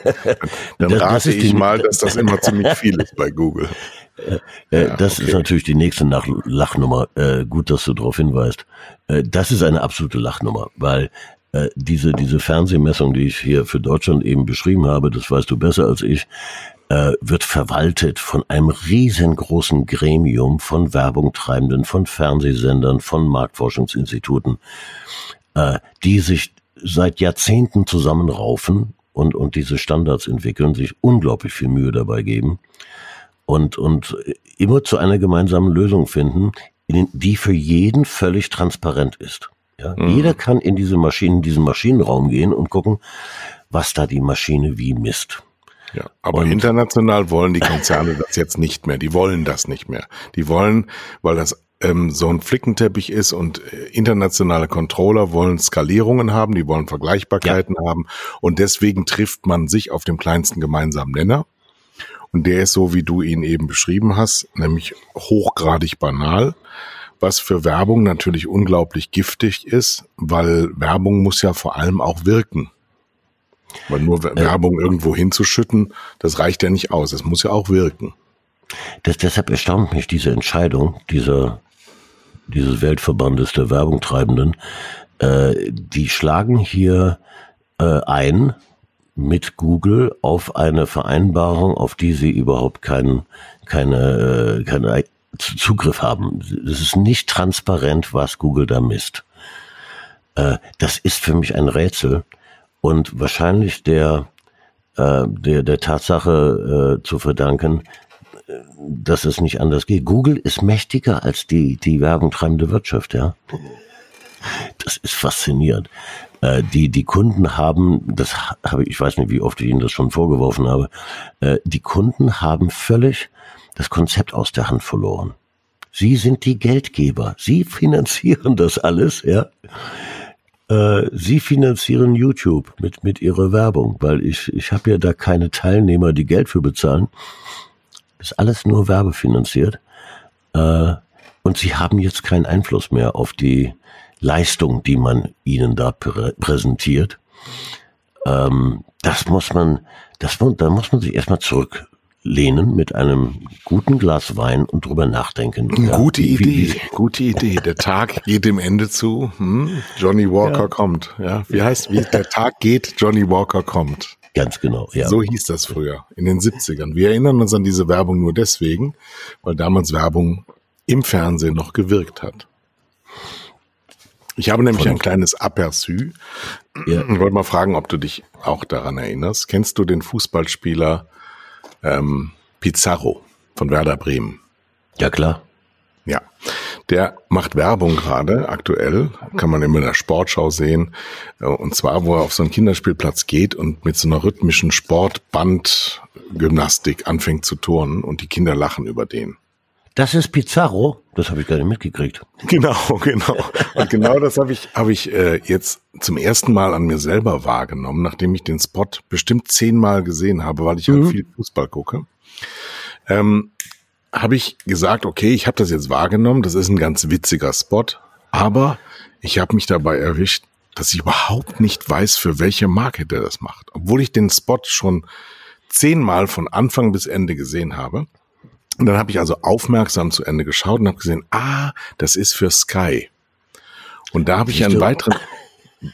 [LAUGHS] Dann rate ich die, mal, dass das immer ziemlich viel ist bei Google. Äh, äh ja, das okay. ist natürlich die nächste Nach Lachnummer. Äh, gut, dass du darauf hinweist. Äh, das ist eine absolute Lachnummer, weil äh, diese, diese Fernsehmessung, die ich hier für Deutschland eben beschrieben habe, das weißt du besser als ich, äh, wird verwaltet von einem riesengroßen Gremium von Werbungtreibenden, von Fernsehsendern, von Marktforschungsinstituten, äh, die sich seit Jahrzehnten zusammenraufen und, und diese Standards entwickeln, sich unglaublich viel Mühe dabei geben und, und immer zu einer gemeinsamen Lösung finden, die für jeden völlig transparent ist. Ja, mhm. Jeder kann in diese Maschinen, diesen Maschinenraum gehen und gucken, was da die Maschine wie misst. Ja, aber und international wollen die Konzerne das jetzt nicht mehr. Die wollen das nicht mehr. Die wollen, weil das ähm, so ein Flickenteppich ist und äh, internationale Controller wollen Skalierungen haben, die wollen Vergleichbarkeiten ja. haben und deswegen trifft man sich auf dem kleinsten gemeinsamen Nenner. Und der ist so, wie du ihn eben beschrieben hast, nämlich hochgradig banal, was für Werbung natürlich unglaublich giftig ist, weil Werbung muss ja vor allem auch wirken. Weil nur Werbung äh, irgendwo hinzuschütten, das reicht ja nicht aus. Es muss ja auch wirken. Das, deshalb erstaunt mich diese Entscheidung dieser, dieses Weltverbandes der Werbungtreibenden. Äh, die schlagen hier äh, ein mit Google auf eine Vereinbarung, auf die sie überhaupt keinen keine, äh, keine Zugriff haben. Es ist nicht transparent, was Google da misst. Äh, das ist für mich ein Rätsel und wahrscheinlich der, äh, der, der Tatsache äh, zu verdanken, dass es nicht anders geht. Google ist mächtiger als die, die werbungtreibende Wirtschaft, ja. Das ist faszinierend. Äh, die, die Kunden haben, das habe ich, ich weiß nicht, wie oft ich Ihnen das schon vorgeworfen habe, äh, die Kunden haben völlig das Konzept aus der Hand verloren. Sie sind die Geldgeber. Sie [LAUGHS] finanzieren das alles, ja. Äh, Sie finanzieren YouTube mit, mit Ihrer Werbung, weil ich, ich habe ja da keine Teilnehmer, die Geld für bezahlen. Ist alles nur werbefinanziert. Äh, und Sie haben jetzt keinen Einfluss mehr auf die Leistung, die man Ihnen da prä präsentiert. Ähm, das muss man, das, da muss man sich erstmal zurück lehnen mit einem guten Glas Wein und drüber nachdenken. Ja, gute wie, Idee, wie, gute Idee. Der Tag geht dem Ende zu. Hm? Johnny Walker ja. kommt. Ja, wie heißt wie der Tag geht? Johnny Walker kommt. Ganz genau, ja. So hieß das früher in den 70ern. Wir erinnern uns an diese Werbung nur deswegen, weil damals Werbung im Fernsehen noch gewirkt hat. Ich habe nämlich Von ein kleines Aperçu. Ja. Ich wollte mal fragen, ob du dich auch daran erinnerst. Kennst du den Fußballspieler ähm, Pizarro von Werder Bremen? Ja, klar. Ja, der macht Werbung gerade, aktuell, kann man immer in der Sportschau sehen. Äh, und zwar, wo er auf so einen Kinderspielplatz geht und mit so einer rhythmischen Sportbandgymnastik anfängt zu turnen und die Kinder lachen über den. Das ist Pizarro? Das habe ich nicht mitgekriegt. [LAUGHS] Genau, genau. Und genau das habe ich, hab ich äh, jetzt zum ersten Mal an mir selber wahrgenommen, nachdem ich den Spot bestimmt zehnmal gesehen habe, weil ich halt mhm. halt viel Fußball gucke. Ähm, habe ich gesagt, okay, ich habe das jetzt wahrgenommen, das ist ein ganz witziger Spot, aber ich habe mich dabei erwischt, dass ich überhaupt nicht weiß, für welche Marke der das macht. Obwohl ich den Spot schon zehnmal von Anfang bis Ende gesehen habe. Und dann habe ich also aufmerksam zu Ende geschaut und habe gesehen, ah, das ist für Sky. Und da habe ich einen weiteren,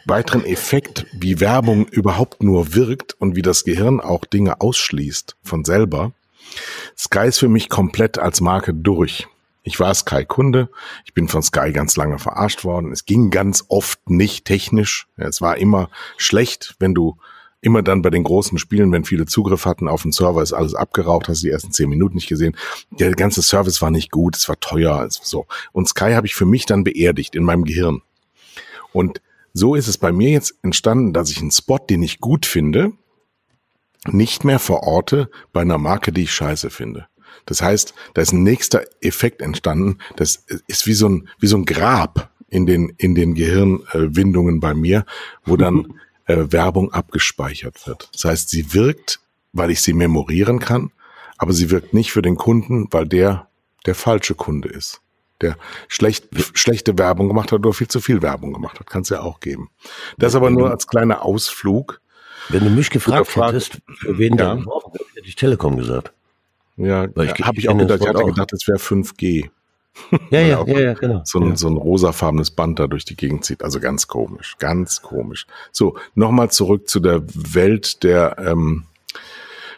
weiteren Effekt, wie Werbung überhaupt nur wirkt und wie das Gehirn auch Dinge ausschließt von selber. Sky ist für mich komplett als Marke durch. Ich war Sky-Kunde. Ich bin von Sky ganz lange verarscht worden. Es ging ganz oft nicht technisch. Es war immer schlecht, wenn du immer dann bei den großen Spielen, wenn viele Zugriff hatten auf den Server, ist alles abgeraucht, hast du die ersten zehn Minuten nicht gesehen. Der ganze Service war nicht gut, es war teuer, so. Und Sky habe ich für mich dann beerdigt in meinem Gehirn. Und so ist es bei mir jetzt entstanden, dass ich einen Spot, den ich gut finde, nicht mehr verorte bei einer Marke, die ich scheiße finde. Das heißt, da ist ein nächster Effekt entstanden. Das ist wie so ein, wie so ein Grab in den, in den Gehirnwindungen bei mir, wo dann [LAUGHS] äh, Werbung abgespeichert wird. Das heißt, sie wirkt, weil ich sie memorieren kann, aber sie wirkt nicht für den Kunden, weil der der falsche Kunde ist. Der schlecht, schlechte Werbung gemacht hat oder viel zu viel Werbung gemacht hat. Kann es ja auch geben. Das aber nur als kleiner Ausflug. Wenn du mich gefragt hättest, für wen ja. der hätte ich Telekom gesagt. Ja, ja habe ich auch gedacht. Ich hatte gedacht, es wäre 5G. [LAUGHS] Ja, ja, ja, ja, genau. So ein, ja. so ein rosafarbenes Band da durch die Gegend zieht. Also ganz komisch, ganz komisch. So, nochmal zurück zu der Welt der ähm,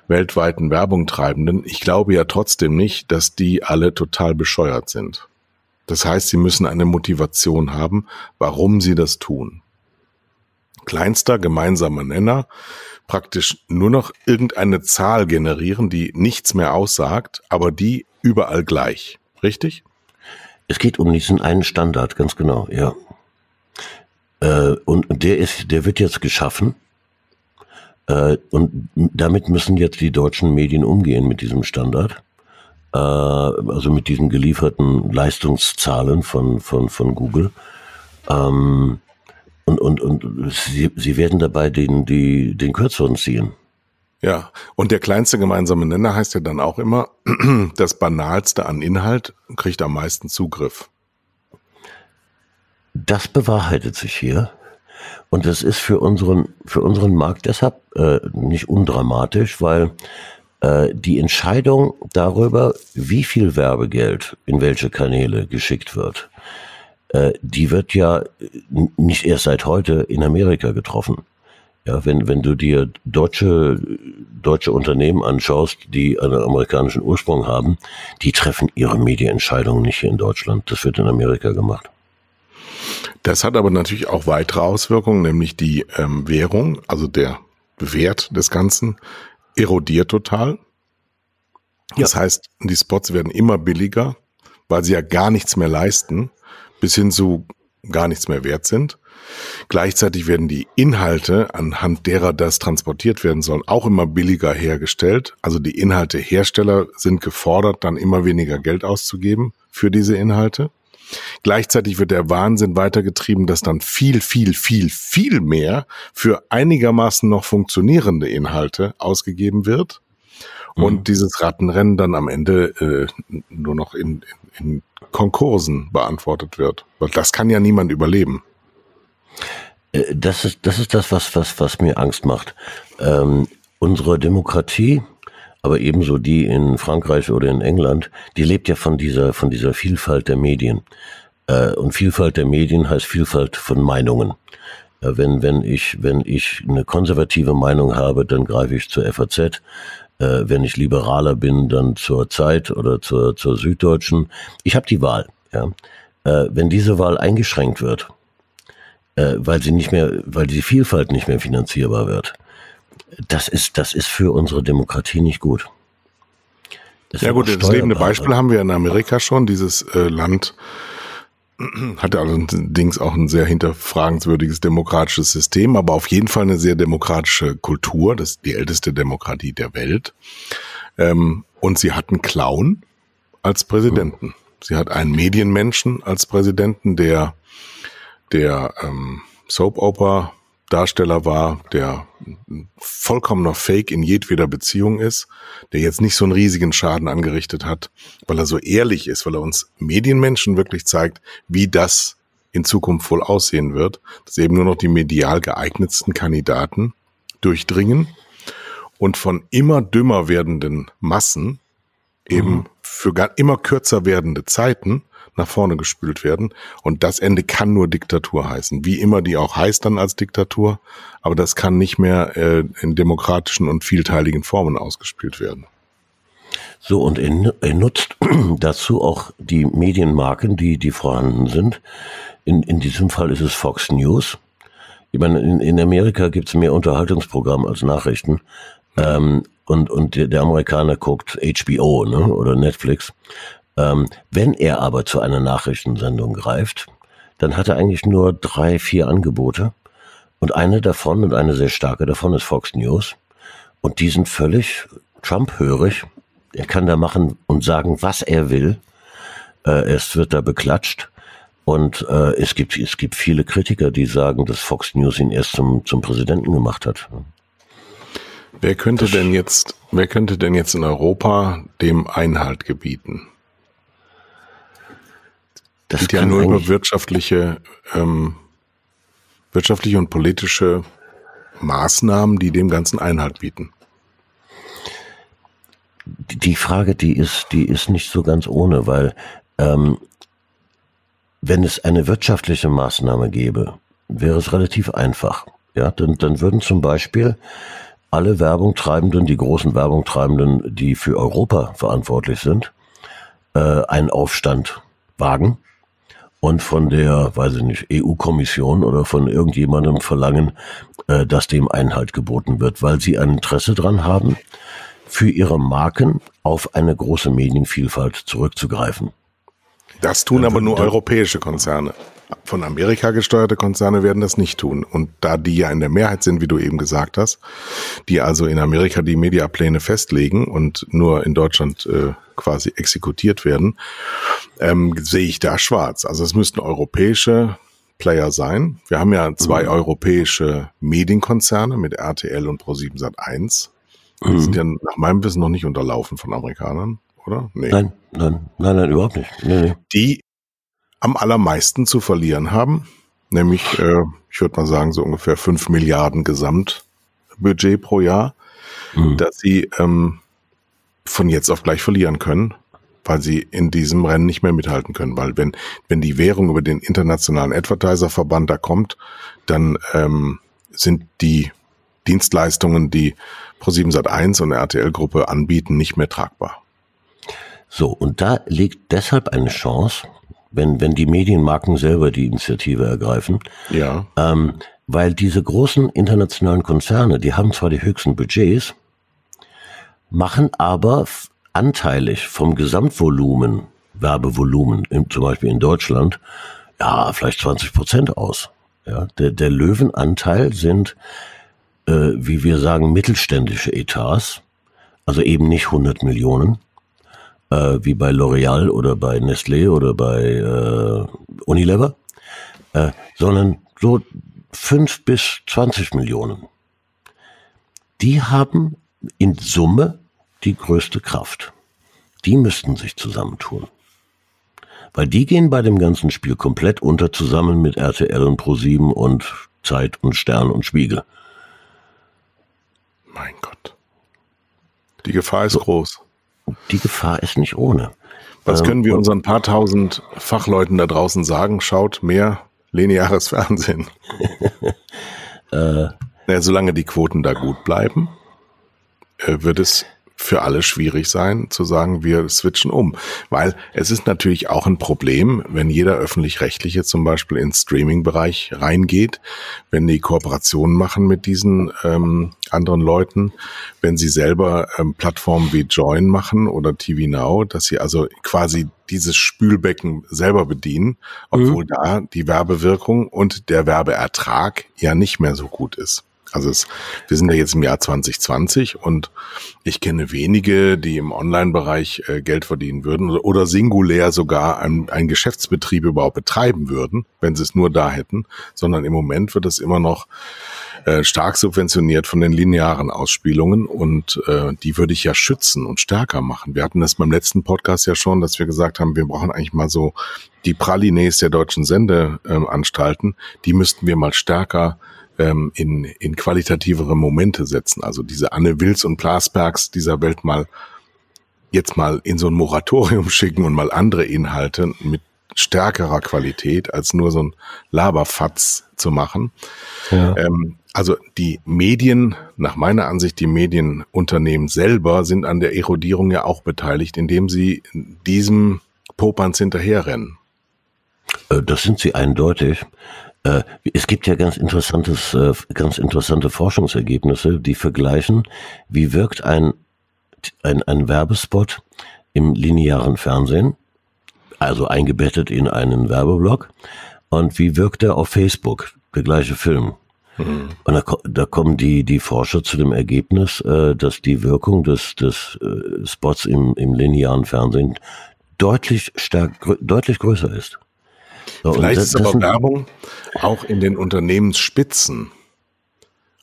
weltweiten Werbung treibenden. Ich glaube ja trotzdem nicht, dass die alle total bescheuert sind. Das heißt, sie müssen eine Motivation haben, warum sie das tun. Kleinster gemeinsamer Nenner, praktisch nur noch irgendeine Zahl generieren, die nichts mehr aussagt, aber die überall gleich. Richtig? Es geht um diesen einen Standard, ganz genau, ja. Äh, und der ist, der wird jetzt geschaffen. Äh, und damit müssen jetzt die deutschen Medien umgehen mit diesem Standard. Äh, also mit diesen gelieferten Leistungszahlen von, von, von Google. Ähm, und, und, und sie, sie werden dabei den, die, den Kürzeren ziehen. Ja, und der kleinste gemeinsame Nenner heißt ja dann auch immer, [CLEARS THROAT] das Banalste an Inhalt kriegt am meisten Zugriff. Das bewahrheitet sich hier. Und das ist für unseren, für unseren Markt deshalb äh, nicht undramatisch, weil äh, die Entscheidung darüber, wie viel Werbegeld in welche Kanäle geschickt wird, äh, die wird ja nicht erst seit heute in Amerika getroffen. Ja, wenn, wenn du dir deutsche, deutsche Unternehmen anschaust, die einen amerikanischen Ursprung haben, die treffen ihre Medienentscheidungen nicht hier in Deutschland. Das wird in Amerika gemacht. Das hat aber natürlich auch weitere Auswirkungen, nämlich die ähm, Währung, also der Wert des Ganzen, erodiert total. Ja. Das heißt, die Spots werden immer billiger, weil sie ja gar nichts mehr leisten, bis hin zu gar nichts mehr wert sind. Gleichzeitig werden die Inhalte, anhand derer das transportiert werden soll, auch immer billiger hergestellt. Also die Inhaltehersteller sind gefordert, dann immer weniger Geld auszugeben für diese Inhalte. Gleichzeitig wird der Wahnsinn weitergetrieben, dass dann viel, viel, viel, viel mehr für einigermaßen noch funktionierende Inhalte ausgegeben wird. Und mhm. dieses Rattenrennen dann am Ende äh, nur noch in, in, in Konkursen beantwortet wird. Weil das kann ja niemand überleben. Äh, das ist, das ist das, was, was, was mir Angst macht. Ähm, unsere Demokratie aber ebenso die in Frankreich oder in England, die lebt ja von dieser, von dieser Vielfalt der Medien. Äh, und Vielfalt der Medien heißt Vielfalt von Meinungen. Äh, wenn, wenn ich, wenn ich eine konservative Meinung habe, dann greife ich zur FAZ. Äh, wenn ich liberaler bin, dann zur Zeit oder zur, zur Süddeutschen. Ich habe die Wahl. Ja. Äh, wenn diese Wahl eingeschränkt wird, äh, weil sie nicht mehr, weil die Vielfalt nicht mehr finanzierbar wird, das ist, das ist für unsere Demokratie nicht gut. Das ja gut, das lebende Beispiel haben wir in Amerika schon. Dieses äh, Land [CLEARS THROAT] hatte allerdings auch ein sehr hinterfragenswürdiges demokratisches System, aber auf jeden Fall eine sehr demokratische Kultur. Das ist die älteste Demokratie der Welt. Ähm, und sie hat einen Clown als Präsidenten. Mhm. Sie hat einen Medienmenschen als Präsidenten, der der ähm, Soap Opera Darsteller war, der vollkommener Fake in jedweder Beziehung ist, der jetzt nicht so einen riesigen Schaden angerichtet hat, weil er so ehrlich ist, weil er uns Medienmenschen wirklich zeigt, wie das in Zukunft wohl aussehen wird, dass eben nur noch die medial geeignetsten Kandidaten durchdringen und von immer dümmer werdenden Massen eben mhm. für immer kürzer werdende Zeiten nach vorne gespült werden. Und das Ende kann nur Diktatur heißen. Wie immer die auch heißt dann als Diktatur. Aber das kann nicht mehr äh, in demokratischen und vielteiligen Formen ausgespielt werden. So, und er, er nutzt [CLEARS THROAT] dazu auch die Medienmarken, die, die vorhanden sind. In, in diesem Fall ist es Fox News. Ich meine, in, in Amerika gibt's mehr Unterhaltungsprogramm als Nachrichten. Ähm, und, und der, der Amerikaner guckt HBO ne, oder Netflix. Ähm, wenn er aber zu einer Nachrichtensendung greift, dann hat er eigentlich nur drei, vier Angebote. Und eine davon und eine sehr starke davon ist Fox News. Und die sind völlig Trump-hörig. Er kann da machen und sagen, was er will. Äh, es wird da beklatscht. Und äh, es gibt es gibt viele Kritiker, die sagen, dass Fox News ihn erst zum zum Präsidenten gemacht hat. Wer könnte das denn jetzt wer könnte denn jetzt in Europa dem Einhalt gebieten? Das geht ja nur über wirtschaftliche, ähm, wirtschaftliche und politische Maßnahmen, die dem Ganzen Einhalt bieten. Die Frage, die ist, die ist nicht so ganz ohne, weil ähm, wenn es eine wirtschaftliche Maßnahme gäbe, wäre es relativ einfach. Ja, dann, dann würden zum Beispiel alle Werbungtreibenden, die großen Werbungtreibenden, die für Europa verantwortlich sind, äh, einen Aufstand wagen und von der, weiß ich nicht, EU-Kommission oder von irgendjemandem verlangen, äh, dass dem Einhalt geboten wird, weil sie ein Interesse dran haben, für ihre Marken auf eine große Medienvielfalt zurückzugreifen. Das tun aber nur europäische Konzerne von Amerika gesteuerte Konzerne werden das nicht tun. Und da die ja in der Mehrheit sind, wie du eben gesagt hast, die also in Amerika die Mediapläne festlegen und nur in Deutschland äh, quasi exekutiert werden, ähm, sehe ich da schwarz. Also es müssten europäische Player sein. Wir haben ja zwei mhm. europäische Medienkonzerne mit RTL und Pro7 Sat1. Die mhm. sind ja nach meinem Wissen noch nicht unterlaufen von Amerikanern, oder? Nee. Nein, nein, nein, nein, überhaupt nicht. Nee, nee. Die am allermeisten zu verlieren haben, nämlich, äh, ich würde mal sagen, so ungefähr fünf Milliarden Gesamtbudget pro Jahr, mhm. dass sie ähm, von jetzt auf gleich verlieren können, weil sie in diesem Rennen nicht mehr mithalten können. Weil wenn, wenn die Währung über den internationalen Advertiser-Verband da kommt, dann ähm, sind die Dienstleistungen, die Pro7 Sat1 und RTL-Gruppe anbieten, nicht mehr tragbar. So, und da liegt deshalb eine Chance, wenn, wenn die Medienmarken selber die Initiative ergreifen. Ja. Ähm, weil diese großen internationalen Konzerne, die haben zwar die höchsten Budgets, machen aber anteilig vom Gesamtvolumen, Werbevolumen, in, zum Beispiel in Deutschland, ja, vielleicht 20 Prozent aus. Ja, der, der Löwenanteil sind, äh, wie wir sagen, mittelständische Etats, also eben nicht 100 Millionen, äh, wie bei L'Oreal oder bei Nestlé oder bei äh, Unilever, äh, sondern so fünf bis zwanzig Millionen. Die haben in Summe die größte Kraft. Die müssten sich zusammentun. Weil die gehen bei dem ganzen Spiel komplett unter zusammen mit RTL und Pro7 und Zeit und Stern und Spiegel. Mein Gott. Die Gefahr ist so, groß. Die Gefahr ist nicht ohne. Was ähm, können wir unseren paar tausend Fachleuten da draußen sagen? Schaut mehr lineares [LAUGHS] Fernsehen. [LAUGHS] äh, ja, solange die Quoten da gut bleiben, äh, wird es für alle schwierig sein, zu sagen, wir switchen um. Weil es ist natürlich auch ein Problem, wenn jeder öffentlich-rechtliche zum Beispiel ins Streaming-Bereich reingeht, wenn die Kooperationen machen mit diesen ähm, anderen Leuten, wenn sie selber ähm, Plattformen wie Join machen oder TV Now, dass sie also quasi dieses Spülbecken selber bedienen, obwohl mhm. da die Werbewirkung und der Werbeertrag ja nicht mehr so gut ist. Also es, wir sind ja jetzt im Jahr 2020 und ich kenne wenige, die im Online-Bereich äh, Geld verdienen würden oder singulär sogar einen, einen Geschäftsbetrieb überhaupt betreiben würden, wenn sie es nur da hätten, sondern im Moment wird es immer noch äh, stark subventioniert von den linearen Ausspielungen und äh, die würde ich ja schützen und stärker machen. Wir hatten das beim letzten Podcast ja schon, dass wir gesagt haben, wir brauchen eigentlich mal so die Pralines der deutschen Sendeanstalten, äh, die müssten wir mal stärker ähm, in, in qualitativere Momente setzen. Also diese Anne Wills und Plasbergs dieser Welt mal jetzt mal in so ein Moratorium [LAUGHS] schicken und mal andere Inhalte mit stärkerer Qualität als nur so ein Laberfatz zu machen. Ja. Ähm, also die Medien, nach meiner Ansicht, die Medienunternehmen selber sind an der Erodierung ja auch beteiligt, indem sie diesem Popanz hinterherrennen. Äh, das sind sie eindeutig. Äh, es gibt ja ganz interessantes, äh, ganz interessante Forschungsergebnisse, die vergleichen, wie wirkt ein, ein, ein Werbespot im linearen Fernsehen, also eingebettet in einen Werbeblock, und wie wirkt er auf Facebook, der gleiche Film. Mhm. Und da, da, kommen die, die Forscher zu dem Ergebnis, äh, dass die Wirkung des, des Spots im, im linearen Fernsehen deutlich stark, deutlich größer ist. So, Vielleicht das, ist aber Werbung auch in den Unternehmensspitzen.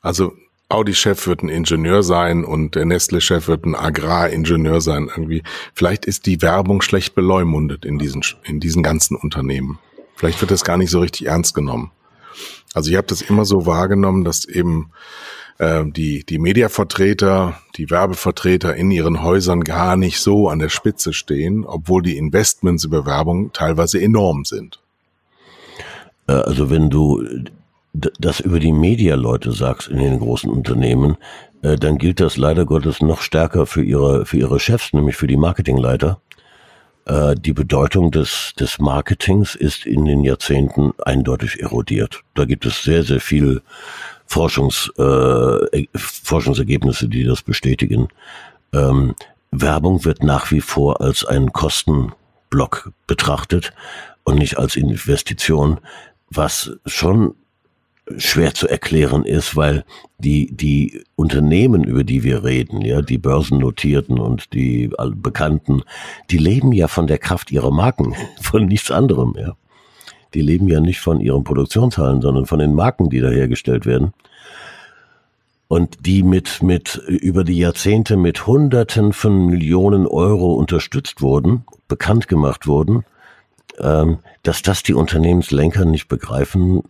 Also Audi-Chef wird ein Ingenieur sein und der Nestle-Chef wird ein Agraringenieur sein irgendwie. Vielleicht ist die Werbung schlecht beleumundet in diesen, in diesen ganzen Unternehmen. Vielleicht wird das gar nicht so richtig ernst genommen. Also ich habe das immer so wahrgenommen, dass eben äh, die, die Mediavertreter, die Werbevertreter in ihren Häusern gar nicht so an der Spitze stehen, obwohl die Investments über Werbung teilweise enorm sind. Äh, also wenn du das über die Media-Leute sagst in den großen Unternehmen, äh, dann gilt das leider Gottes noch stärker für ihre, für ihre Chefs, nämlich für die Marketingleiter. Äh, die Bedeutung des, des Marketings ist in den Jahrzehnten eindeutig erodiert. Da gibt es sehr, sehr viel Forschungs, äh, Forschungsergebnisse, die das bestätigen. Ähm, Werbung wird nach wie vor als ein Kostenblock betrachtet und nicht als Investition was schon schwer zu erklären ist, weil die, die Unternehmen, über die wir reden, ja, die börsennotierten und die bekannten, die leben ja von der Kraft ihrer Marken, [LAUGHS] von nichts anderem, ja. Die leben ja nicht von ihren Produktionshallen, sondern von den Marken, die da hergestellt werden. Und die mit, mit, über die Jahrzehnte mit Hunderten von Millionen Euro unterstützt wurden, bekannt gemacht wurden ähm, dass das die Unternehmenslenker nicht begreifen,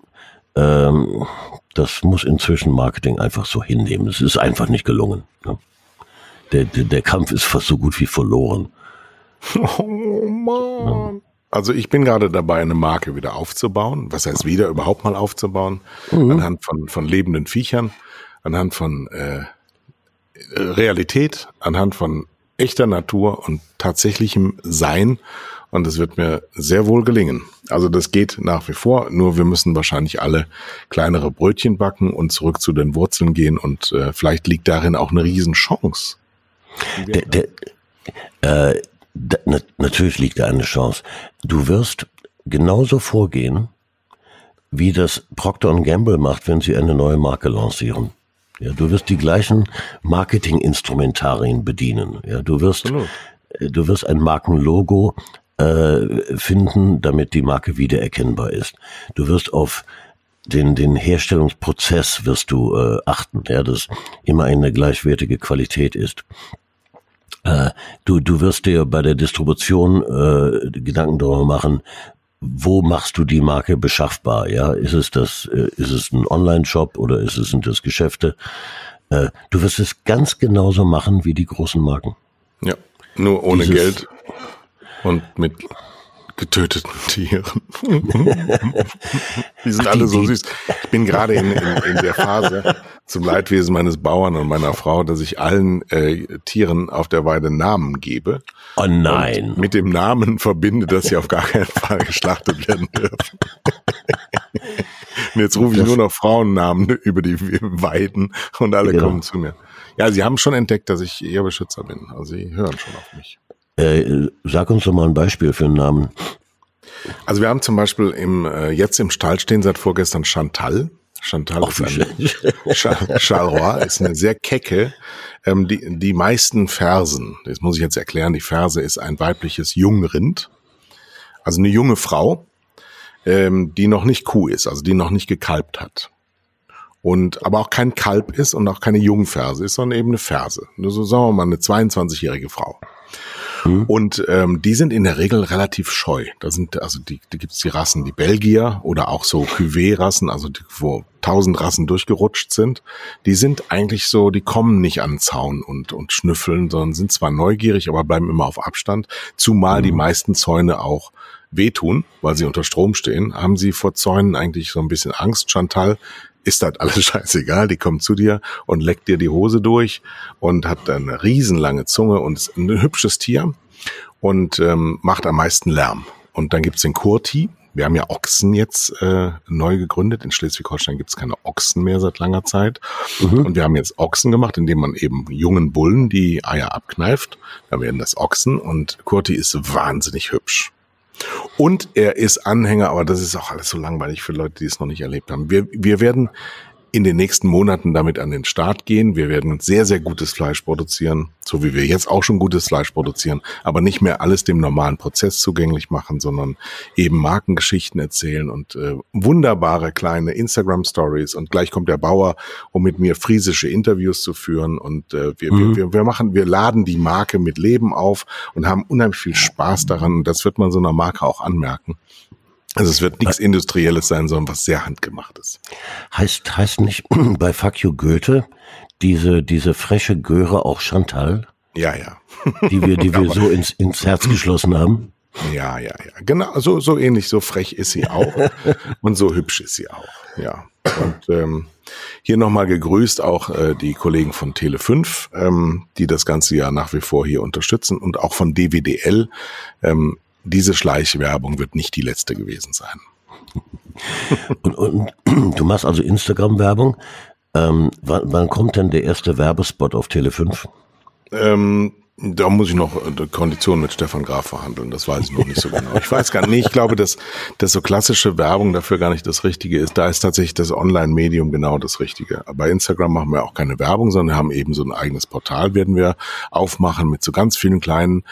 ähm, das muss inzwischen Marketing einfach so hinnehmen. Es ist einfach nicht gelungen. Ne? Der, der, der Kampf ist fast so gut wie verloren. [LAUGHS] Oh Mann. Ja. Also ich bin gerade dabei, eine Marke wieder aufzubauen. Was heißt wieder überhaupt mal aufzubauen? Mhm. Anhand von, von lebenden Viechern, anhand von äh, Realität, anhand von echter Natur und tatsächlichem Sein und es wird mir sehr wohl gelingen. Also das geht nach wie vor, nur wir müssen wahrscheinlich alle kleinere Brötchen backen und zurück zu den Wurzeln gehen und äh, vielleicht liegt darin auch eine Riesenchance. Der, der, äh, da, na, natürlich liegt da eine Chance. Du wirst genauso vorgehen, wie das Procter Gamble macht, wenn sie eine neue Marke lancieren. Ja, du wirst die gleichen Marketinginstrumentarien bedienen. Ja, du wirst, Absolut. Äh, du wirst ein Markenlogo äh, finden, damit die Marke wiedererkennbar ist. Du wirst auf den, den Herstellungsprozess wirst du äh, achten, ja, dass immer eine gleichwertige Qualität ist. Äh, du, du wirst dir bei der Distribution äh, Gedanken darüber machen, wo machst du die Marke beschaffbar? Ja, ist es das, äh, ist es ein Online-Shop oder ist es sind das Geschäfte? Äh, du wirst es ganz genauso machen wie die großen Marken. Ja, nur ohne Dieses, Geld und mit getöteten [LAUGHS] Tieren. die sind Ach, alle die, so süß. Ich bin gerade in, in, in der Phase zum Leidwesen meines Bauern und meiner Frau, dass ich allen äh, Tieren auf der Weide Namen gebe. Oh nein. Mit dem Namen verbinde, dass sie auf gar keinen Fall geschlachtet werden dürfen. und jetzt rufe ich nur noch Frauennamen über die Weiden und alle genau. kommen zu mir. Ja, sie haben schon entdeckt, dass ich ihr Beschützer bin. Also sie hören schon auf mich. Äh, sag uns doch mal ein Beispiel für einen Namen. Also wir haben zum Beispiel im, äh, jetzt im Stall stehen seit vorgestern Chantal. Chantal oh, ist eine, Charleroi ist eine sehr kecke. Ähm, die, die meisten Fersen, das muss ich jetzt erklären, die Ferse ist ein weibliches Jungrind. Also eine junge Frau, ähm, die noch nicht Kuh ist, also die noch nicht gekalbt hat. Und aber auch kein Kalb ist und auch keine Jungferse ist, sondern eben eine Ferse. Nur so sagen wir mal eine 22-jährige Frau. Mhm. Und ähm, die sind in der Regel relativ scheu. Da sind also die, die gibt's die Rassen, die Belgier oder auch so Cuvée-Rassen, also die, wo tausend Rassen durchgerutscht sind. Die sind eigentlich so, die kommen nicht an den Zaun und und schnüffeln, sondern sind zwar neugierig, aber bleiben immer auf Abstand. Zumal mhm. die meisten Zäune auch wehtun, weil sie unter Strom stehen, haben sie vor Zäunen eigentlich so ein bisschen Angst. Chantal ist das alles [LAUGHS] scheißegal. Die kommt zu dir und leckt dir die Hose durch und hat eine riesenlange Zunge und ist ein hübsches Tier und ähm, macht am meisten Lärm. Und dann gibt's den Kurti. Wir haben ja Ochsen jetzt äh, neu gegründet. In Schleswig-Holstein gibt's keine Ochsen mehr seit langer Zeit. Mhm. Und wir haben jetzt Ochsen gemacht, indem man eben jungen Bullen die Eier abkneift. Dann werden das Ochsen und Kurti ist wahnsinnig hübsch. Und er ist Anhänger, aber das ist auch alles so langweilig für Leute, die es noch nicht erlebt haben. Wir, wir werden in den nächsten Monaten damit an den Start gehen. Wir werden sehr, sehr gutes Fleisch produzieren, so wie wir jetzt auch schon gutes Fleisch produzieren, aber nicht mehr alles dem normalen Prozess zugänglich machen, sondern eben Markengeschichten erzählen und äh, wunderbare kleine Instagram-Stories. Und gleich kommt der Bauer, um mit mir friesische Interviews zu führen. Und äh, wir, mhm. wir, wir machen, wir laden die Marke mit Leben auf und haben unheimlich viel Spaß daran. Und das wird man so einer Marke auch anmerken. Also es wird nichts Industrielles sein, sondern was sehr handgemachtes. Heißt, heißt nicht [CLEARS THROAT] bei Fuck you Goethe diese, diese freche Göre auch Chantal? Ja, ja. Die wir, die [LAUGHS] wir so ins, ins Herz geschlossen haben? Ja, ja, ja. Genau, so, so ähnlich, so frech ist sie auch. [LAUGHS] und so hübsch ist sie auch. Ja. Und ähm, hier nochmal gegrüßt auch äh, die Kollegen von Tele5, ähm, die das ganze Jahr nach wie vor hier unterstützen und auch von DWDL. Ähm, diese Schleichwerbung wird nicht die letzte gewesen sein. [LAUGHS] Und, und [CLEARS THROAT] du machst also Instagram-Werbung. Ähm, wann, wann, kommt denn der erste Werbespot auf Tele 5? Ähm, da muss ich noch äh, Konditionen mit Stefan Graf verhandeln. Das weiß ich noch nicht so genau. Ich weiß gar nicht. Ich glaube, dass, dass so klassische Werbung dafür gar nicht das Richtige ist. Da ist tatsächlich das Online-Medium genau das Richtige. Bei Instagram machen wir auch keine Werbung, sondern haben eben so ein eigenes Portal, werden wir aufmachen mit so ganz vielen kleinen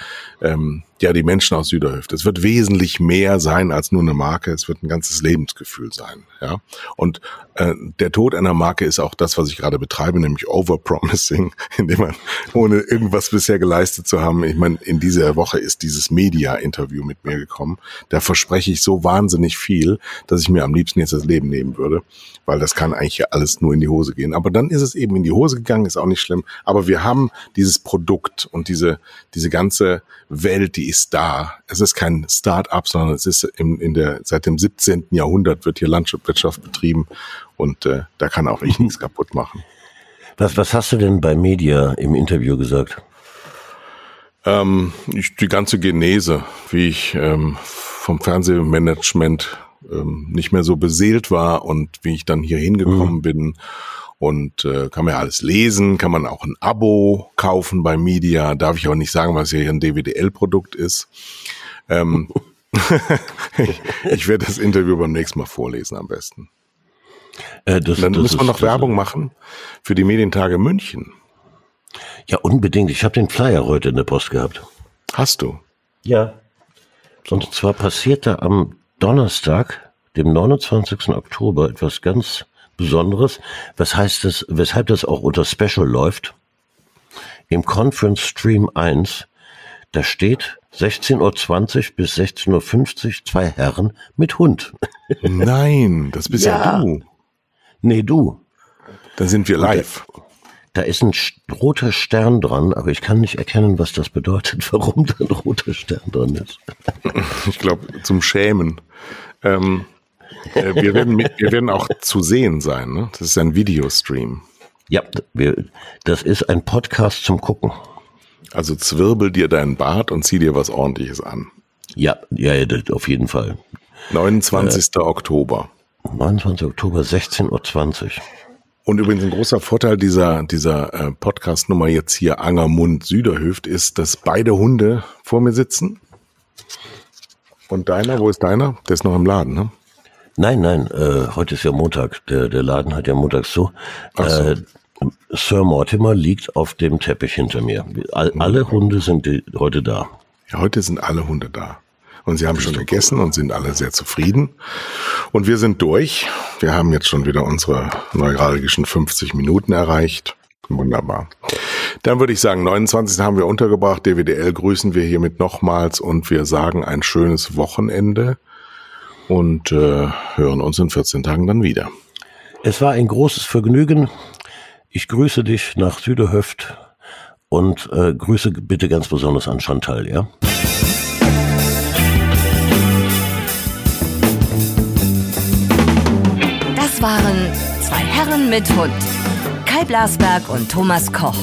ähm, ja die Menschen aus Süderhüfte. Es wird wesentlich mehr sein als nur eine Marke. Es wird ein ganzes Lebensgefühl sein. Ja, und äh, der Tod einer Marke ist auch das, was ich gerade betreibe, nämlich Overpromising, [LAUGHS] indem man ohne irgendwas bisher geleistet zu haben. Ich meine, in dieser Woche ist dieses Media-Interview mit mir gekommen. Da verspreche ich so wahnsinnig viel, dass ich mir am liebsten jetzt das Leben nehmen würde, weil das kann eigentlich alles nur in die Hose gehen. Aber dann ist es eben in die Hose gegangen, ist auch nicht schlimm. Aber wir haben dieses Produkt und diese diese ganze Welt, die ist da. Es ist kein Start-up, sondern es ist im, in der, seit dem 17. Jahrhundert wird hier Landwirtschaft betrieben und äh, da kann auch echt [LAUGHS] nichts kaputt machen. Was, was hast du denn bei Media im Interview gesagt? Ähm, ich, die ganze Genese, wie ich ähm, vom Fernsehmanagement ähm, nicht mehr so beseelt war und wie ich dann hier hingekommen mhm. bin und äh, kann man ja alles lesen, kann man auch ein Abo kaufen bei Media. Darf ich aber nicht sagen, was hier ein DWDL-Produkt ist. Ähm, ich, [LAUGHS] ich werde das Interview beim nächsten Mal vorlesen am besten. Äh, das, dann das müssen wir noch Werbung machen für die Medientage München. Ja, unbedingt. Ich habe den Flyer heute in der Post gehabt. Hast du? Ja. Und zwar passierte am Donnerstag, dem 29. Oktober, etwas ganz Besonderes. Was heißt das, weshalb das auch unter Special läuft? Im Conference Stream 1, da steht 16.20 Uhr bis 16.50 Uhr zwei Herren mit Hund. [LAUGHS] Nein, das bist ja, ja du. Nee, du. Dann sind wir live. Da ist ein roter Stern dran, aber ich kann nicht erkennen, was das bedeutet, [LAUGHS] warum da ein roter Stern dran ist. Ich glaube, zum Schämen. Ähm, äh, wir, werden wir werden auch zu sehen sein. Ne? Das ist ein Videostream. Ja, wir, das ist ein Podcast zum Gucken. Also zwirbel dir deinen Bart und zieh dir was ordentliches an. Ja, ja, ja auf jeden Fall. 29. Äh, Oktober. 29. Oktober, 16.20 Uhr. Und übrigens ein großer Vorteil dieser, dieser äh, Podcast-Nummer jetzt hier Angermund Süderhöft ist, dass beide Hunde vor mir sitzen. Und deiner, wo ist deiner? Der ist noch im Laden, ne? Nein, nein, äh, heute ist ja Montag. Der, der Laden hat ja montags so. Ach so. Äh, Sir Mortimer liegt auf dem Teppich hinter mir. All, alle Hunde sind heute da. Ja, heute sind alle Hunde da. Und sie haben schon gegessen und sind alle sehr zufrieden. Und wir sind durch. Wir haben jetzt schon wieder unsere neuralgischen 50 Minuten erreicht. Wunderbar. Dann würde ich sagen, 29. haben wir untergebracht. DWDL grüßen wir hiermit nochmals und wir sagen ein schönes Wochenende und äh, hören uns in 14 Tagen dann wieder. Es war ein großes Vergnügen. Ich grüße dich nach Südehöft und äh, grüße bitte ganz besonders an Chantal, ja? Das waren zwei Herren mit Hund. Kai Blasberg und Thomas Koch.